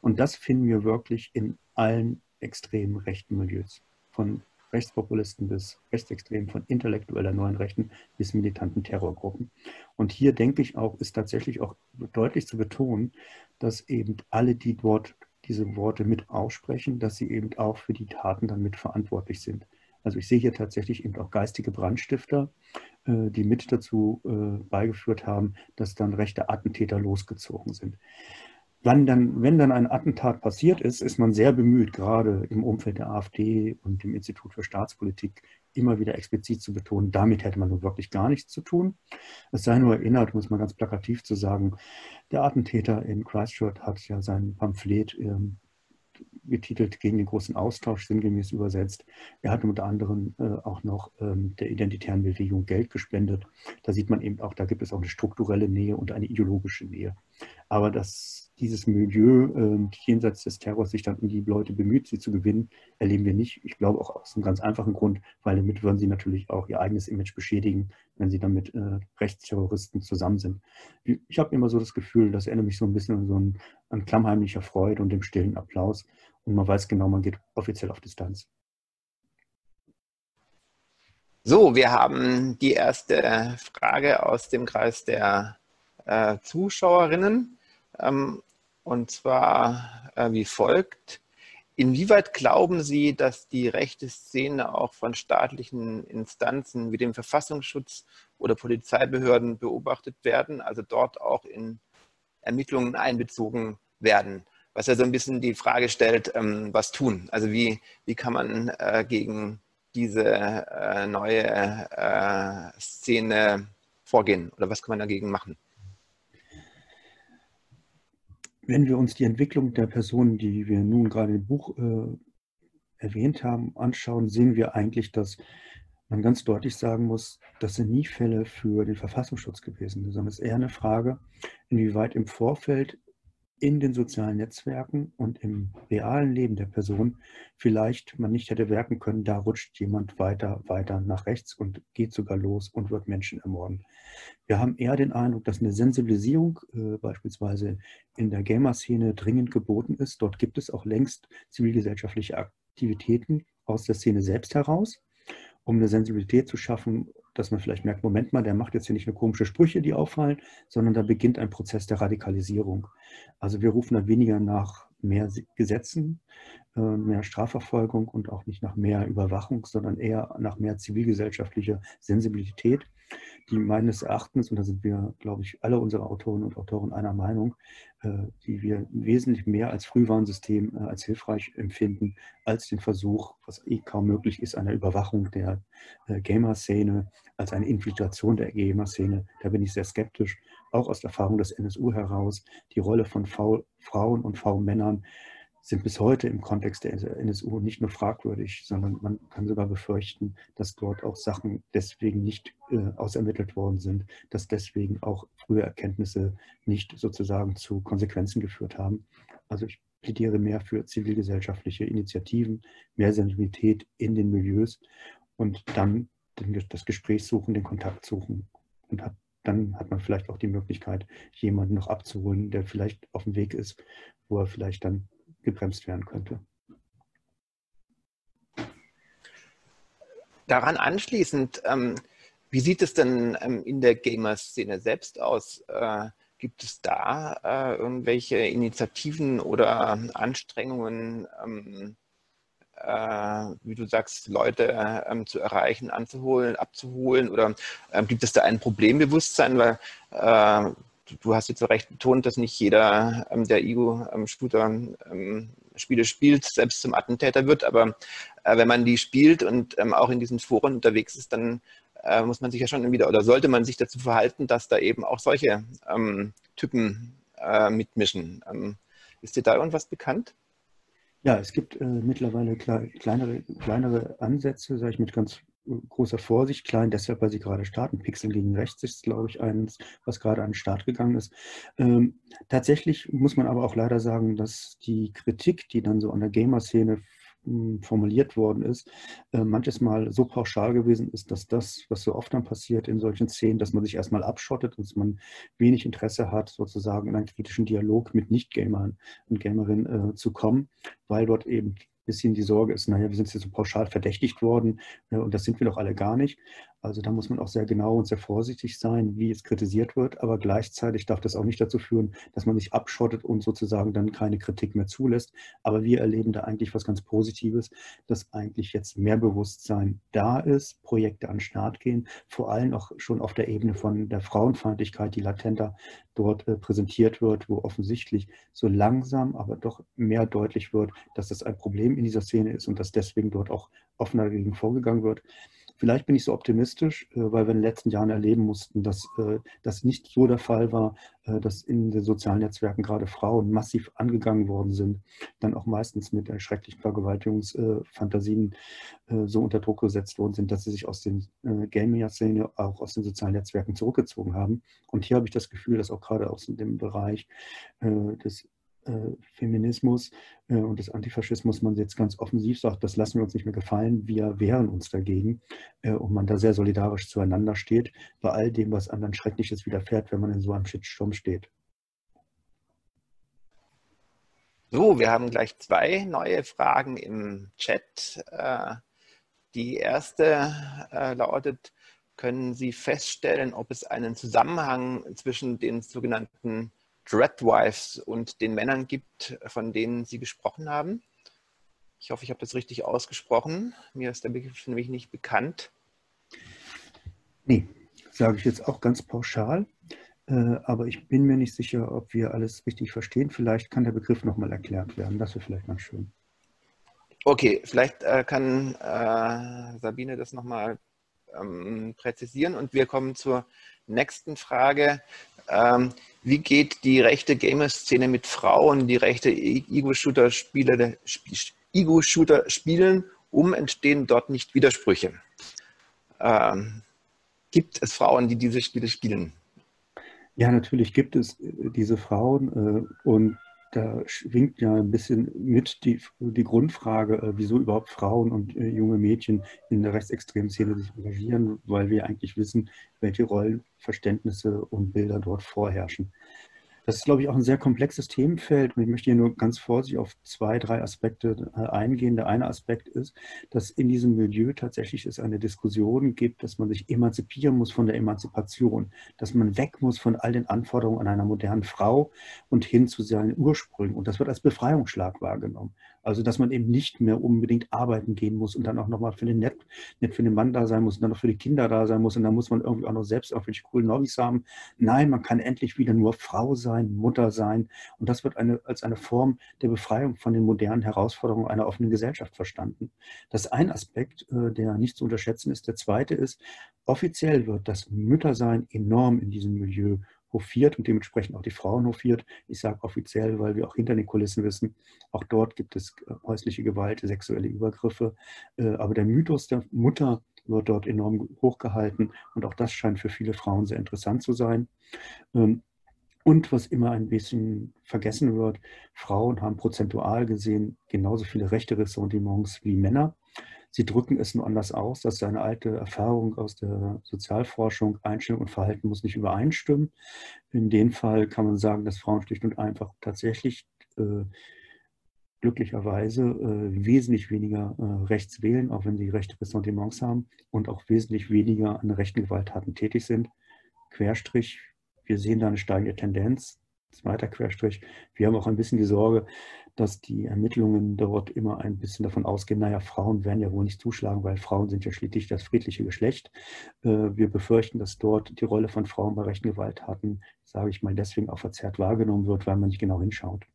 Und das finden wir wirklich in allen extremen rechten Milieus. Von Rechtspopulisten bis Rechtsextremen, von intellektueller neuen Rechten bis militanten Terrorgruppen. Und hier denke ich auch, ist tatsächlich auch deutlich zu betonen, dass eben alle, die dort diese Worte mit aussprechen, dass sie eben auch für die Taten dann mit verantwortlich sind. Also ich sehe hier tatsächlich eben auch geistige Brandstifter, äh, die mit dazu äh, beigeführt haben, dass dann rechte Attentäter losgezogen sind. Wann dann, wenn dann ein Attentat passiert ist, ist man sehr bemüht, gerade im Umfeld der AfD und dem Institut für Staatspolitik immer wieder explizit zu betonen, damit hätte man nun wirklich gar nichts zu tun. Es sei nur erinnert, muss man ganz plakativ zu sagen, der Attentäter in Christchurch hat ja sein Pamphlet ähm, getitelt gegen den großen Austausch, sinngemäß übersetzt. Er hat unter anderem äh, auch noch ähm, der identitären Bewegung Geld gespendet. Da sieht man eben auch, da gibt es auch eine strukturelle Nähe und eine ideologische Nähe. Aber das dieses Milieu äh, jenseits des Terrors sich dann um die Leute bemüht, sie zu gewinnen, erleben wir nicht. Ich glaube auch aus einem ganz einfachen Grund, weil damit würden sie natürlich auch ihr eigenes Image beschädigen, wenn sie dann mit äh, Rechtsterroristen zusammen sind. Ich habe immer so das Gefühl, das erinnert mich so ein bisschen an so ein, an klammheimlicher Freude und dem stillen Applaus. Und man weiß genau, man geht offiziell auf Distanz. So, wir haben die erste Frage aus dem Kreis der äh, Zuschauerinnen. Ähm, und zwar äh, wie folgt. Inwieweit glauben Sie, dass die rechte Szene auch von staatlichen Instanzen wie dem Verfassungsschutz oder Polizeibehörden beobachtet werden, also dort auch in Ermittlungen einbezogen werden? Was ja so ein bisschen die Frage stellt, ähm, was tun? Also wie, wie kann man äh, gegen diese äh, neue äh, Szene vorgehen oder was kann man dagegen machen? Wenn wir uns die Entwicklung der Personen, die wir nun gerade im Buch äh, erwähnt haben, anschauen, sehen wir eigentlich, dass man ganz deutlich sagen muss, das sind nie Fälle für den Verfassungsschutz gewesen, sondern es ist eher eine Frage, inwieweit im Vorfeld in den sozialen Netzwerken und im realen Leben der Person vielleicht man nicht hätte werken können, da rutscht jemand weiter, weiter nach rechts und geht sogar los und wird Menschen ermorden. Wir haben eher den Eindruck, dass eine Sensibilisierung äh, beispielsweise in der Gamer-Szene dringend geboten ist. Dort gibt es auch längst zivilgesellschaftliche Aktivitäten aus der Szene selbst heraus, um eine Sensibilität zu schaffen dass man vielleicht merkt, Moment mal, der macht jetzt hier nicht nur komische Sprüche, die auffallen, sondern da beginnt ein Prozess der Radikalisierung. Also wir rufen da weniger nach mehr Gesetzen, äh, mehr Strafverfolgung und auch nicht nach mehr Überwachung, sondern eher nach mehr zivilgesellschaftlicher Sensibilität die meines Erachtens, und da sind wir, glaube ich, alle unsere Autoren und Autoren einer Meinung, äh, die wir wesentlich mehr als Frühwarnsystem äh, als hilfreich empfinden, als den Versuch, was eh kaum möglich ist, einer Überwachung der äh, Gamer-Szene, als eine Infiltration der Gamer-Szene. Da bin ich sehr skeptisch, auch aus der Erfahrung des NSU heraus. Die Rolle von v Frauen und V-Männern sind bis heute im Kontext der NSU nicht nur fragwürdig, sondern man kann sogar befürchten, dass dort auch Sachen deswegen nicht äh, ausermittelt worden sind, dass deswegen auch frühe Erkenntnisse nicht sozusagen zu Konsequenzen geführt haben. Also ich plädiere mehr für zivilgesellschaftliche Initiativen, mehr Sensibilität in den Milieus und dann das Gespräch suchen, den Kontakt suchen und hat, dann hat man vielleicht auch die Möglichkeit, jemanden noch abzuholen, der vielleicht auf dem Weg ist, wo er vielleicht dann gebremst werden könnte. Daran anschließend, ähm, wie sieht es denn ähm, in der Gamer-Szene selbst aus? Äh, gibt es da äh, irgendwelche Initiativen oder Anstrengungen, ähm, äh, wie du sagst, Leute ähm, zu erreichen, anzuholen, abzuholen? Oder ähm, gibt es da ein Problembewusstsein? Weil äh, du hast jetzt recht betont, dass nicht jeder, ähm, der Ego-Shooter ähm, Spiele spielt, selbst zum Attentäter wird. Aber äh, wenn man die spielt und ähm, auch in diesen Foren unterwegs ist, dann äh, muss man sich ja schon wieder oder sollte man sich dazu verhalten, dass da eben auch solche ähm, Typen äh, mitmischen. Ähm, ist dir da irgendwas bekannt? Ja, es gibt äh, mittlerweile kleinere, kleinere Ansätze, sage ich mit ganz großer Vorsicht, klein deshalb, weil sie gerade starten. Pixel gegen rechts ist, glaube ich, eins, was gerade an den Start gegangen ist. Ähm, tatsächlich muss man aber auch leider sagen, dass die Kritik, die dann so an der Gamer-Szene hm, formuliert worden ist, äh, manches Mal so pauschal gewesen ist, dass das, was so oft dann passiert in solchen Szenen, dass man sich erstmal abschottet und dass man wenig Interesse hat, sozusagen in einen kritischen Dialog mit Nicht-Gamern und Gamerinnen äh, zu kommen, weil dort eben bisschen die Sorge ist, naja, wir sind jetzt so pauschal verdächtigt worden äh, und das sind wir doch alle gar nicht. Also da muss man auch sehr genau und sehr vorsichtig sein, wie es kritisiert wird, aber gleichzeitig darf das auch nicht dazu führen, dass man sich abschottet und sozusagen dann keine Kritik mehr zulässt. Aber wir erleben da eigentlich was ganz Positives, dass eigentlich jetzt mehr Bewusstsein da ist, Projekte an den Start gehen, vor allem auch schon auf der Ebene von der Frauenfeindlichkeit, die latenter dort äh, präsentiert wird, wo offensichtlich so langsam, aber doch mehr deutlich wird, dass das ein Problem in dieser Szene ist und dass deswegen dort auch offener dagegen vorgegangen wird. Vielleicht bin ich so optimistisch, äh, weil wir in den letzten Jahren erleben mussten, dass äh, das nicht so der Fall war, äh, dass in den sozialen Netzwerken gerade Frauen massiv angegangen worden sind, dann auch meistens mit schrecklichen Vergewaltigungsfantasien so unter Druck gesetzt worden sind, dass sie sich aus den Gaming-Szene, auch aus den sozialen Netzwerken zurückgezogen haben. Und hier habe ich das Gefühl, dass auch gerade aus dem Bereich des Feminismus äh, und des Antifaschismus man jetzt ganz offensiv sagt, das lassen wir uns nicht mehr gefallen, wir wehren uns dagegen äh, und man da sehr solidarisch zueinander steht, bei all dem, was anderen Schreckliches widerfährt, wenn man in so einem Shitstorm steht. So, wir haben gleich zwei neue Fragen im Chat. Die erste lautet, können Sie feststellen, ob es einen Zusammenhang zwischen den sogenannten Dreadwives und den Männern gibt, von denen Sie gesprochen haben. Ich hoffe, ich habe das richtig ausgesprochen. Mir ist der Begriff nämlich nicht bekannt. Nee, sage ich jetzt auch ganz pauschal. Äh, aber ich bin mir nicht sicher, ob wir alles richtig verstehen. Vielleicht kann der Begriff nochmal erklärt werden. Das wäre vielleicht ganz schön. Okay, vielleicht äh, kann äh, Sabine das nochmal ähm, präzisieren. Und wir kommen zur nächsten Frage. Ähm, wie geht die rechte Gamer-Szene mit Frauen, die rechte Ego-Shooter spielen, um? Entstehen dort nicht Widersprüche? Ähm, gibt es Frauen, die diese Spiele spielen? Ja, natürlich gibt es äh, diese Frauen äh, und da schwingt ja ein bisschen mit die, die Grundfrage, äh, wieso überhaupt Frauen und äh, junge Mädchen in der rechtsextremen Szene sich engagieren, weil wir eigentlich wissen, welche Rollenverständnisse und Bilder dort vorherrschen. Das ist, glaube ich, auch ein sehr komplexes Themenfeld und ich möchte hier nur ganz vorsichtig auf zwei, drei Aspekte äh, eingehen. Der eine Aspekt ist, dass in diesem Milieu tatsächlich es eine Diskussion gibt, dass man sich emanzipieren muss von der Emanzipation, dass man weg muss von all den Anforderungen an einer modernen Frau und hin zu seinen Ursprüngen. Und das wird als Befreiungsschlag wahrgenommen. Also, dass man eben nicht mehr unbedingt arbeiten gehen muss und dann auch nochmal für den Net, nicht für den Mann da sein muss und dann noch für die Kinder da sein muss und dann muss man irgendwie auch noch selbst irgendwelche coolen Hobbys haben. Nein, man kann endlich wieder nur Frau sein, Mutter sein und das wird eine, als eine Form der Befreiung von den modernen Herausforderungen einer offenen Gesellschaft verstanden. Das ist ein Aspekt, äh, der nicht zu unterschätzen ist. Der zweite ist, offiziell wird das Müttersein enorm in diesem Milieu hofiert und dementsprechend auch die Frauen hofiert. Ich sage offiziell, weil wir auch hinter den Kulissen wissen, auch dort gibt es äh, häusliche Gewalt, sexuelle Übergriffe. Äh, aber der Mythos der Mutter wird dort enorm hochgehalten und auch das scheint für viele Frauen sehr interessant zu sein. Ähm, und was immer ein bisschen vergessen wird, Frauen haben prozentual gesehen genauso viele rechte Ressentiments wie Männer. Sie drücken es nur anders aus. Das ist eine alte Erfahrung aus der Sozialforschung. Einstellung und Verhalten muss nicht übereinstimmen. In dem Fall kann man sagen, dass Frauen schlicht und einfach tatsächlich äh, glücklicherweise äh, wesentlich weniger äh, rechts wählen, auch wenn sie rechte Ressentiments haben und auch wesentlich weniger an rechten Gewalttaten tätig sind. Querstrich, wir sehen da eine steigende Tendenz. Zweiter Querstrich. Wir haben auch ein bisschen die Sorge, dass die Ermittlungen dort immer ein bisschen davon ausgehen, naja, Frauen werden ja wohl nicht zuschlagen, weil Frauen sind ja schließlich das friedliche Geschlecht. Äh, wir befürchten, dass dort die Rolle von Frauen bei rechten Gewalttaten, sage ich mal, deswegen auch verzerrt wahrgenommen wird, weil man nicht genau hinschaut.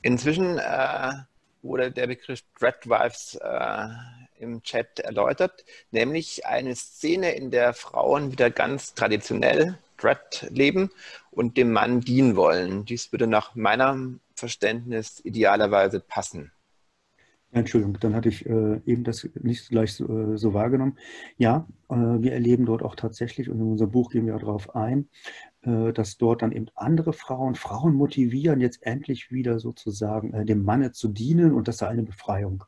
Inzwischen äh, wurde der Begriff Dreadwives äh, im Chat erläutert, nämlich eine Szene, in der Frauen wieder ganz traditionell Dread leben und dem Mann dienen wollen. Dies würde nach meinem Verständnis idealerweise passen. Entschuldigung, dann hatte ich äh, eben das nicht gleich so, äh, so wahrgenommen. Ja, äh, wir erleben dort auch tatsächlich, und in unserem Buch gehen wir darauf ein, äh, dass dort dann eben andere Frauen, Frauen motivieren, jetzt endlich wieder sozusagen äh, dem Manne zu dienen und das ist eine Befreiung.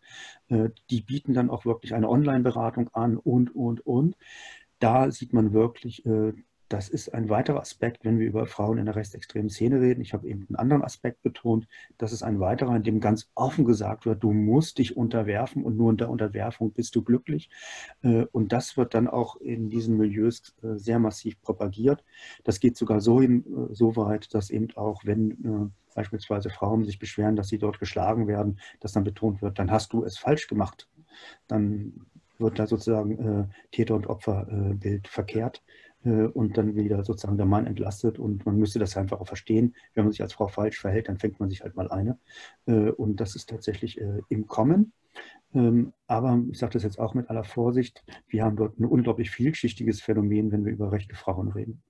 Äh, die bieten dann auch wirklich eine Online-Beratung an und, und, und. Da sieht man wirklich das ist ein weiterer Aspekt, wenn wir über Frauen in der rechtsextremen Szene reden. Ich habe eben einen anderen Aspekt betont. Das ist ein weiterer, in dem ganz offen gesagt wird, du musst dich unterwerfen und nur unter Unterwerfung bist du glücklich. Äh, und das wird dann auch in diesen Milieus äh, sehr massiv propagiert. Das geht sogar so, hin, äh, so weit, dass eben auch, wenn beispielsweise Frauen sich beschweren, dass sie dort geschlagen werden, dass dann betont wird, dann hast du es falsch gemacht. Dann wird da sozusagen Täter- und Opferbild verkehrt. Äh, und dann wieder sozusagen der Mann entlastet und man müsste das einfach auch verstehen. Wenn man sich als Frau falsch verhält, dann fängt man sich halt mal eine. Äh, und das ist tatsächlich äh, im Kommen. Ähm, aber ich sage das jetzt auch mit aller Vorsicht, wir haben dort ein unglaublich vielschichtiges Phänomen, wenn wir über rechte Frauen reden.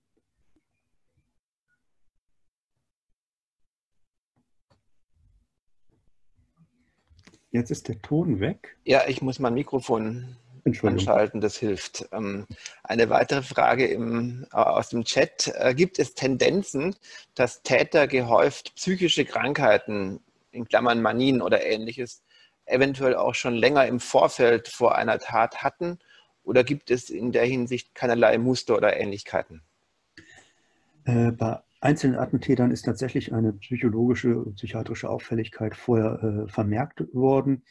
Jetzt ist der Ton weg. Ja, ich muss mein Mikrofon anschalten, das hilft. Ähm, eine weitere Frage im, aus dem Chat. Äh, gibt es Tendenzen, dass Täter gehäuft psychische Krankheiten, in Klammern Manien oder ähnliches, eventuell auch schon länger im Vorfeld vor einer Tat hatten? Oder gibt es in der Hinsicht keinerlei Muster oder Ähnlichkeiten? Äh, bei einzelnen Attentätern ist tatsächlich eine psychologische, psychiatrische Auffälligkeit vorher äh, vermerkt worden.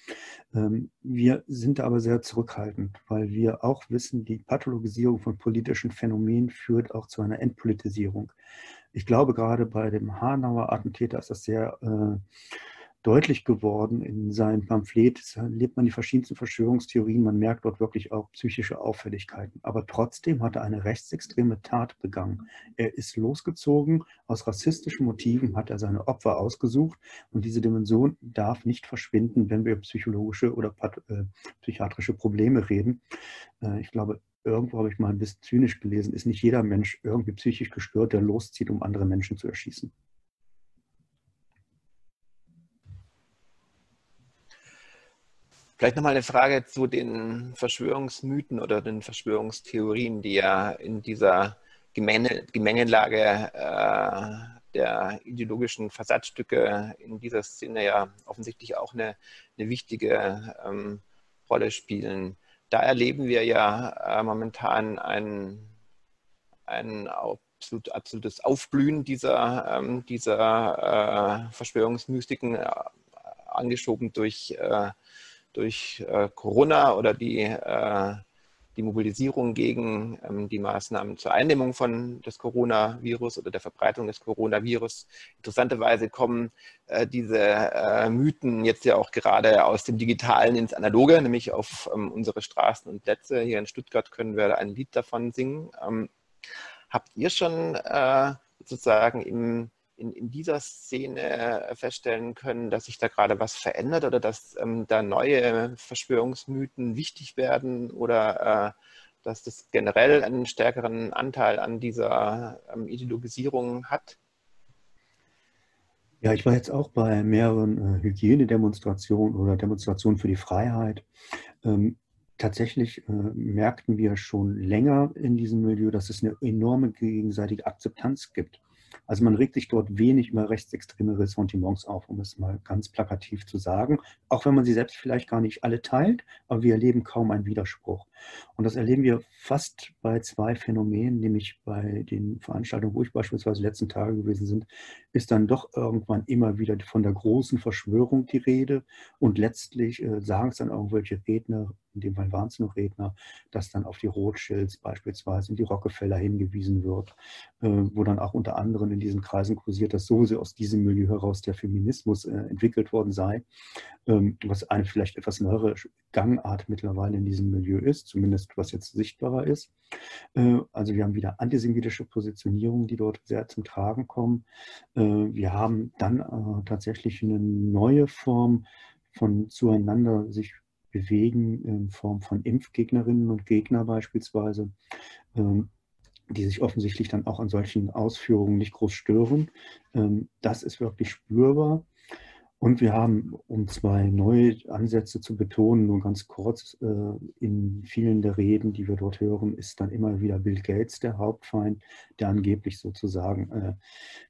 Ähm, wir sind aber sehr zurückhaltend, weil wir auch wissen, die Pathologisierung von politischen Phänomenen führt auch zu einer Entpolitisierung. Ich glaube, gerade bei dem Hanauer Attentäter ist das sehr äh, deutlich geworden in seinem Pamphlet. Es lebt man die verschiedensten Verschwörungstheorien, man merkt dort wirklich auch psychische Auffälligkeiten. Aber trotzdem hat er eine rechtsextreme Tat begangen. Er ist losgezogen, aus rassistischen Motiven hat er seine Opfer ausgesucht und diese Dimension darf nicht verschwinden, wenn wir über psychologische oder äh, psychiatrische Probleme reden. Äh, ich glaube, irgendwo habe ich mal ein bisschen zynisch gelesen, ist nicht jeder Mensch irgendwie psychisch gestört, der loszieht, um andere Menschen zu erschießen. Vielleicht nochmal eine Frage zu den Verschwörungsmythen oder den Verschwörungstheorien, die ja in dieser Gemenge, Gemengelage äh, der ideologischen Versatzstücke in dieser Szene ja offensichtlich auch eine, eine wichtige ähm, Rolle spielen. Da erleben wir ja äh, momentan ein, ein absolut, absolutes Aufblühen dieser, ähm, dieser äh, Verschwörungsmystiken, angeschoben durch äh, durch äh, Corona oder die, äh, die Mobilisierung gegen ähm, die Maßnahmen zur Eindämmung von des Coronavirus oder der Verbreitung des Coronavirus. Interessanterweise kommen äh, diese äh, Mythen jetzt ja auch gerade aus dem Digitalen ins Analoge, nämlich auf ähm, unsere Straßen und Plätze. Hier in Stuttgart können wir ein Lied davon singen. Ähm, habt ihr schon äh, sozusagen im in, in dieser Szene äh, feststellen können, dass sich da gerade was verändert oder dass ähm, da neue Verschwörungsmythen wichtig werden oder äh, dass das generell einen stärkeren Anteil an dieser ähm, Ideologisierung hat? Ja, ich war jetzt auch bei mehreren äh, Hygienedemonstrationen oder Demonstrationen für die Freiheit. Ähm, tatsächlich äh, merkten wir schon länger in diesem Milieu, dass es eine enorme gegenseitige Akzeptanz gibt. Also man regt sich dort wenig über rechtsextreme Ressentiments auf, um es mal ganz plakativ zu sagen, auch wenn man sie selbst vielleicht gar nicht alle teilt, aber wir erleben kaum einen Widerspruch. Und das erleben wir fast bei zwei Phänomenen, nämlich bei den Veranstaltungen, wo ich beispielsweise letzten Tage gewesen sind, ist dann doch irgendwann immer wieder von der großen Verschwörung die Rede und letztlich äh, sagen es dann irgendwelche Redner, in dem Fall waren es nur Redner, dass dann auf die Rothschilds beispielsweise und die Rockefeller hingewiesen wird, äh, wo dann auch unter anderem in diesen Kreisen kursiert, dass so aus diesem Milieu heraus der Feminismus äh, entwickelt worden sei, ähm, was eine vielleicht etwas neuere Gangart mittlerweile in diesem Milieu ist, zumindest was jetzt sichtbarer ist. Äh, also wir haben wieder antisemitische Positionierungen, die dort sehr zum Tragen kommen. Äh, wir haben dann äh, tatsächlich eine neue Form von zueinander sich bewegen in Form von Impfgegnerinnen und Gegner beispielsweise, ähm, die sich offensichtlich dann auch an solchen Ausführungen nicht groß stören. Ähm, das ist wirklich spürbar. Und wir haben, um zwei neue Ansätze zu betonen, nur ganz kurz, äh, in vielen der Reden, die wir dort hören, ist dann immer wieder Bill Gates der Hauptfeind, der angeblich sozusagen äh,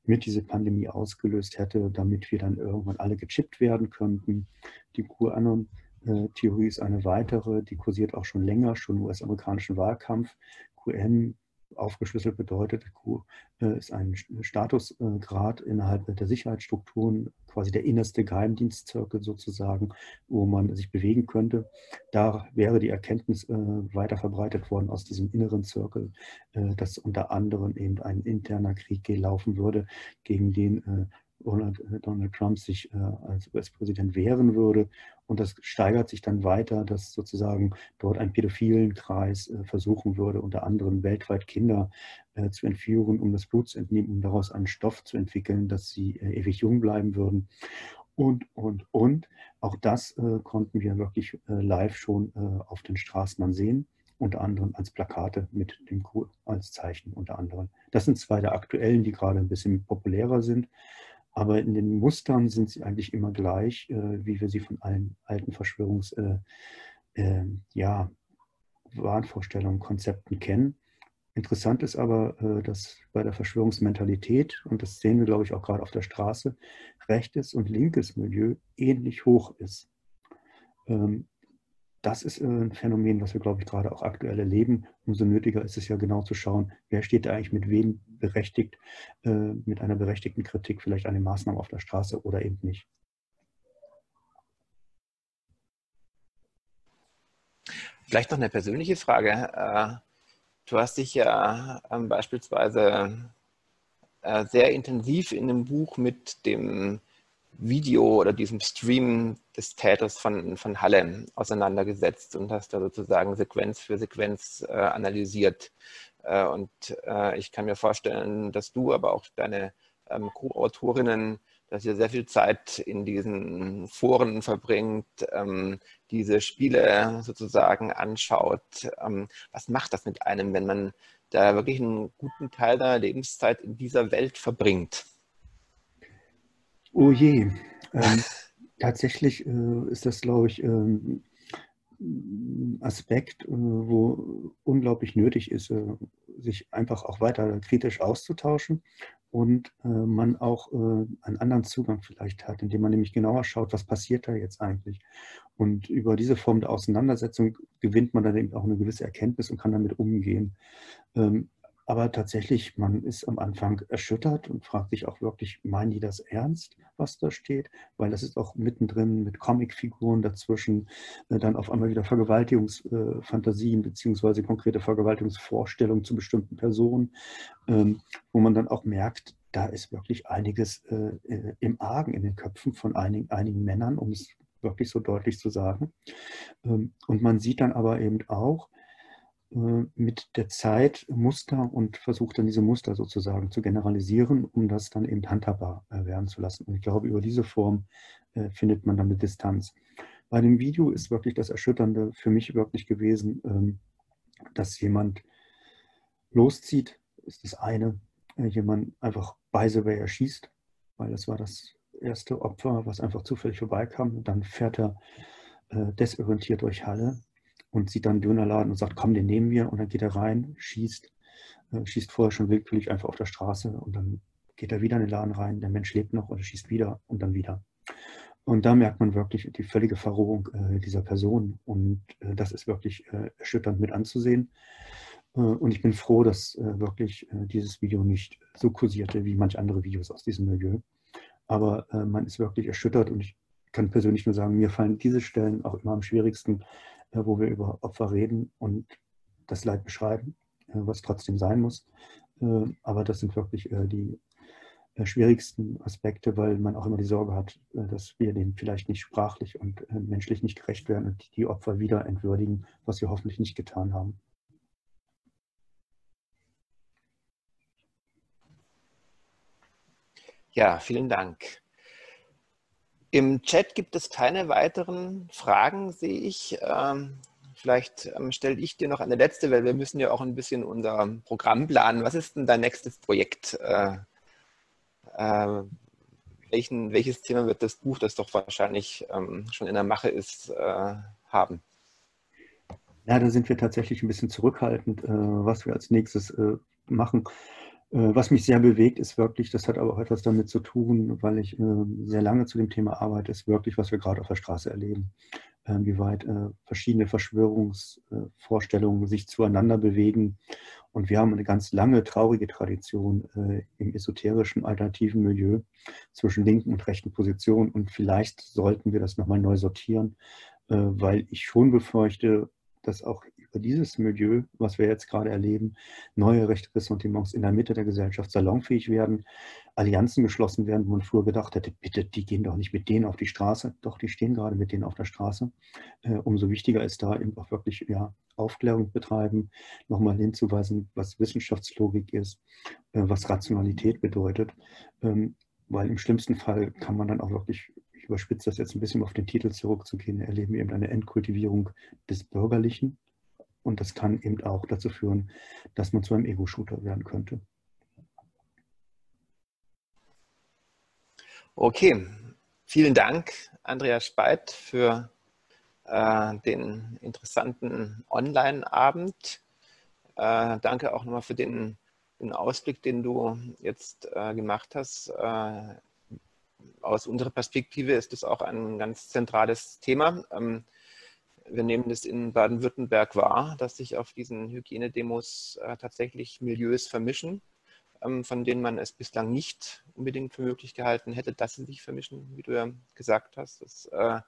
mit diese Pandemie ausgelöst hätte, damit wir dann irgendwann alle gechippt werden könnten. Die QAnon-Theorie ist eine weitere, die kursiert auch schon länger, schon im US-amerikanischen Wahlkampf. QN aufgeschlüsselt bedeutet, Q äh, ist ein Statusgrad innerhalb der Sicherheitsstrukturen, quasi der innerste Geheimdienstzirkel sozusagen, wo man sich bewegen könnte. Da wäre die Erkenntnis äh, weiter verbreitet worden aus diesem inneren Zirkel, äh, dass unter anderem eben ein interner Krieg gelaufen würde, gegen den Donald Trump sich als US-Präsident wehren würde und das steigert sich dann weiter, dass sozusagen dort ein pädophilen Kreis äh, versuchen würde, unter anderem weltweit Kinder äh, zu entführen, um das Blut zu entnehmen, um daraus einen Stoff zu entwickeln, dass sie äh, ewig jung bleiben würden. und, und, und. Auch das äh, konnten wir wirklich äh, live schon äh, auf den Straßen sehen, unter anderem als Plakate mit dem Q als Zeichen unter anderem. Das sind zwei der aktuellen, die gerade ein bisschen populärer sind. Aber in den Mustern sind sie eigentlich immer gleich, äh, wie wir sie von allen alten Verschwörungs- äh, äh, ja, Wahnvorstellungen, Konzepten kennen. Interessant ist aber, äh, dass bei der Verschwörungsmentalität, und das sehen wir, glaube ich, auch gerade auf der Straße, rechtes und linkes Milieu ähnlich hoch ist. Ähm, das ist äh, ein Phänomen, was wir, glaube ich, gerade auch aktuell erleben. Umso nötiger ist es ja genau zu schauen, wer steht da eigentlich mit wem berechtigt, äh, mit einer berechtigten Kritik vielleicht an den Maßnahmen auf der Straße oder eben nicht. Vielleicht noch eine persönliche Frage. Du hast dich ja ähm, beispielsweise äh, sehr intensiv in dem Buch mit dem Video oder diesem Stream des Täters von, von Halle auseinandergesetzt und hast da sozusagen Sequenz für Sequenz äh, analysiert. Äh, und äh, ich kann mir vorstellen, dass du, aber auch deine ähm, Co-Autorinnen dass ihr sehr viel Zeit in diesen Foren verbringt, ähm, diese Spiele sozusagen anschaut. Ähm, was macht das mit einem, wenn man da wirklich einen guten Teil seiner Lebenszeit in dieser Welt verbringt? Oh je. Ähm, tatsächlich äh, ist das, glaube ich, ähm, Aspekt, äh, wo unglaublich nötig ist, äh, sich einfach auch weiter kritisch auszutauschen und äh, man auch einen anderen Zugang vielleicht hat, indem man nämlich genauer schaut, was passiert da jetzt eigentlich. Und über diese Form der Auseinandersetzung gewinnt man dann eben auch eine gewisse Erkenntnis und kann damit umgehen. Ähm, aber tatsächlich, man ist am Anfang erschüttert und fragt sich auch wirklich, meinen die das ernst, was da steht? Weil das ist auch mittendrin mit Comicfiguren dazwischen, äh, dann auf einmal wieder Vergewaltigungsfantasien äh, beziehungsweise konkrete Vergewaltigungsvorstellungen zu bestimmten Personen, ähm, wo man dann auch merkt, da ist wirklich einiges äh, im Argen in den Köpfen von einigen, einigen Männern, um es wirklich so deutlich zu sagen. Ähm, und man sieht dann aber eben auch, mit der Zeit Muster und versucht dann diese Muster sozusagen zu generalisieren, um das dann eben handhabbar äh, werden zu lassen. Und ich glaube, über diese Form äh, findet man dann eine Distanz. Bei dem Video ist wirklich das Erschütternde für mich wirklich gewesen, ähm, dass jemand loszieht, ist das eine, jemand einfach by the way erschießt, weil das war das erste Opfer, was einfach zufällig vorbeikam. Dann fährt er desorientiert durch Halle und sieht dann einen Dönerladen und sagt, komm, den nehmen wir. Und dann geht er rein, schießt, äh, schießt vorher schon willkürlich einfach auf der Straße und dann geht er wieder in den Laden rein, der Mensch lebt noch und er schießt wieder und dann wieder. Und da merkt man wirklich die völlige Verrohung äh, dieser Person und äh, das ist wirklich erschütternd mit anzusehen. Und ich bin froh, dass wirklich dieses Video nicht so kursierte wie manche andere Videos aus diesem Milieu. Aber man ist wirklich erschüttert und ich kann persönlich nur sagen, mir fallen diese Stellen auch immer am schwierigsten, äh, wo wir über Opfer reden und das Leid beschreiben, äh, was trotzdem sein muss. Äh, aber das sind wirklich die schwierigsten Aspekte, weil man auch immer die Sorge hat, dass wir dem vielleicht nicht sprachlich und menschlich nicht gerecht werden und die Opfer wieder entwürdigen, was wir hoffentlich nicht getan haben. Ja, vielen Dank. Im Chat gibt es keine weiteren Fragen, sehe ich. Ähm, vielleicht ähm, stelle ich dir noch eine letzte, weil wir müssen ja auch ein bisschen unser Programm planen. Was ist denn dein nächstes Projekt? Äh, äh, welchen, welches Thema wird das Buch, das doch wahrscheinlich ähm, schon in der Mache ist, äh, haben? Ja, da sind wir tatsächlich ein bisschen zurückhaltend, was wir als nächstes machen. Äh, was mich sehr bewegt, ist wirklich, das hat aber auch etwas damit zu tun, weil ich äh, sehr lange zu dem Thema arbeite, ist wirklich, was wir gerade auf der Straße erleben. Ähm, wie weit äh, verschiedene Verschwörungsvorstellungen sich zueinander bewegen. Und wir haben eine ganz lange, traurige Tradition im esoterischen, alternativen Milieu zwischen linken und rechten Positionen. Und vielleicht sollten wir das nochmal neu sortieren, weil ich schon befürchte, dass auch dieses Milieu, was wir jetzt gerade erleben, neue rechte Ressentiments in der Mitte der Gesellschaft salonfähig werden, Allianzen geschlossen werden, wo man früher gedacht hätte, bitte, die gehen doch nicht mit denen auf die Straße. Doch, die stehen gerade mit denen auf der Straße. Äh, umso wichtiger ist da eben auch wirklich ja, Aufklärung betreiben, nochmal hinzuweisen, was Wissenschaftslogik ist, äh, was Rationalität bedeutet. Ähm, weil im schlimmsten Fall kann man dann auch wirklich ich überspitze das jetzt ein bisschen, auf den Titel zurückzugehen, erleben eben eine Endkultivierung des Bürgerlichen. Und das kann eben auch dazu führen, dass man zu einem Ego-Shooter werden könnte. Okay, vielen Dank, Andreas Speit, für äh, den interessanten Online-Abend. Äh, danke auch nochmal für den, den, Ausblick, den du jetzt äh, gemacht hast. Äh, aus unserer Perspektive ist das auch ein ganz zentrales Thema. Ähm, wir nehmen das in Baden-Württemberg wahr, dass sich auf diesen Hygienedemos äh, tatsächlich Milieus vermischen, ähm, von denen man es bislang nicht unbedingt für möglich gehalten hätte, dass sie sich vermischen, wie du ja gesagt hast. Das äh,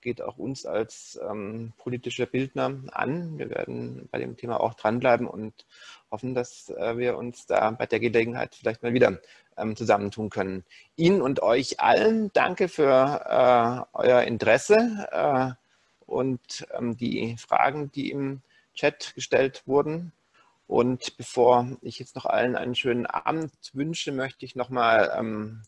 geht auch uns als ähm, politischer Bildner an. Wir werden bei dem Thema auch dranbleiben und hoffen, dass äh, wir uns da bei der Gelegenheit vielleicht mal wieder ähm, zusammentun können. Ihnen und euch allen danke für äh, euer Interesse äh, und ähm, die Fragen, die im Chat gestellt wurden. Und bevor ich jetzt noch allen einen schönen Abend wünsche, möchte ich nochmal ähm,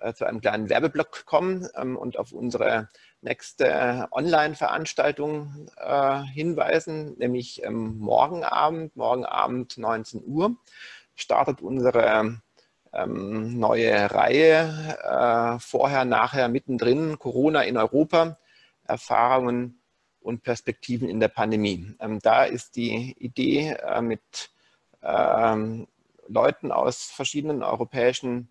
äh, zu einem kleinen Werbeblock kommen ähm, und auf unsere nächste Online-Veranstaltung äh, hinweisen, nämlich ähm, morgen Abend, morgen Abend 19 Uhr startet unsere ähm, neue Reihe äh, vorher, nachher, mittendrin, Corona in Europa, Erfahrungen und Perspektiven in der Pandemie. Ähm, da ist die Idee äh, mit ähm, Leuten aus verschiedenen europäischen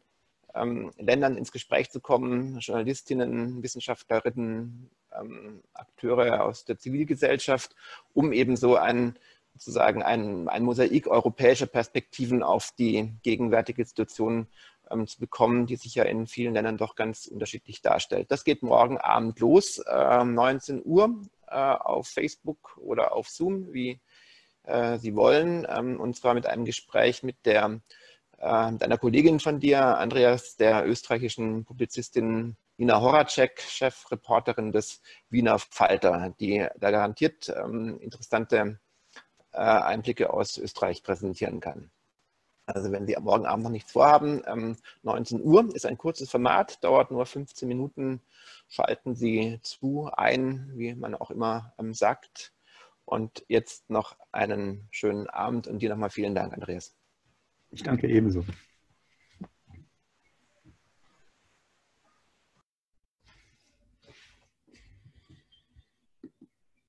ähm, Ländern ins Gespräch zu kommen, Journalistinnen, Wissenschaftlerinnen, ähm, Akteure aus der Zivilgesellschaft, um eben so ein sozusagen ein, ein Mosaik europäischer Perspektiven auf die gegenwärtige Situation ähm, zu bekommen, die sich ja in vielen Ländern doch ganz unterschiedlich darstellt. Das geht morgen Abend los, äh, 19 Uhr auf Facebook oder auf Zoom, wie äh, Sie wollen, ähm, und zwar mit einem Gespräch mit der äh, mit einer Kollegin von dir, Andreas, der österreichischen Publizistin Nina Horacek, Chefreporterin des Wiener Falter, die da garantiert ähm, interessante äh, Einblicke aus Österreich präsentieren kann. Also wenn Sie morgen Abend noch nichts vorhaben, ähm, 19 Uhr ist ein kurzes Format, dauert nur 15 Minuten. Schalten Sie zu, ein, wie man auch immer ähm, sagt. Und jetzt noch einen schönen Abend und dir nochmal vielen Dank, Andreas. Ich danke ebenso.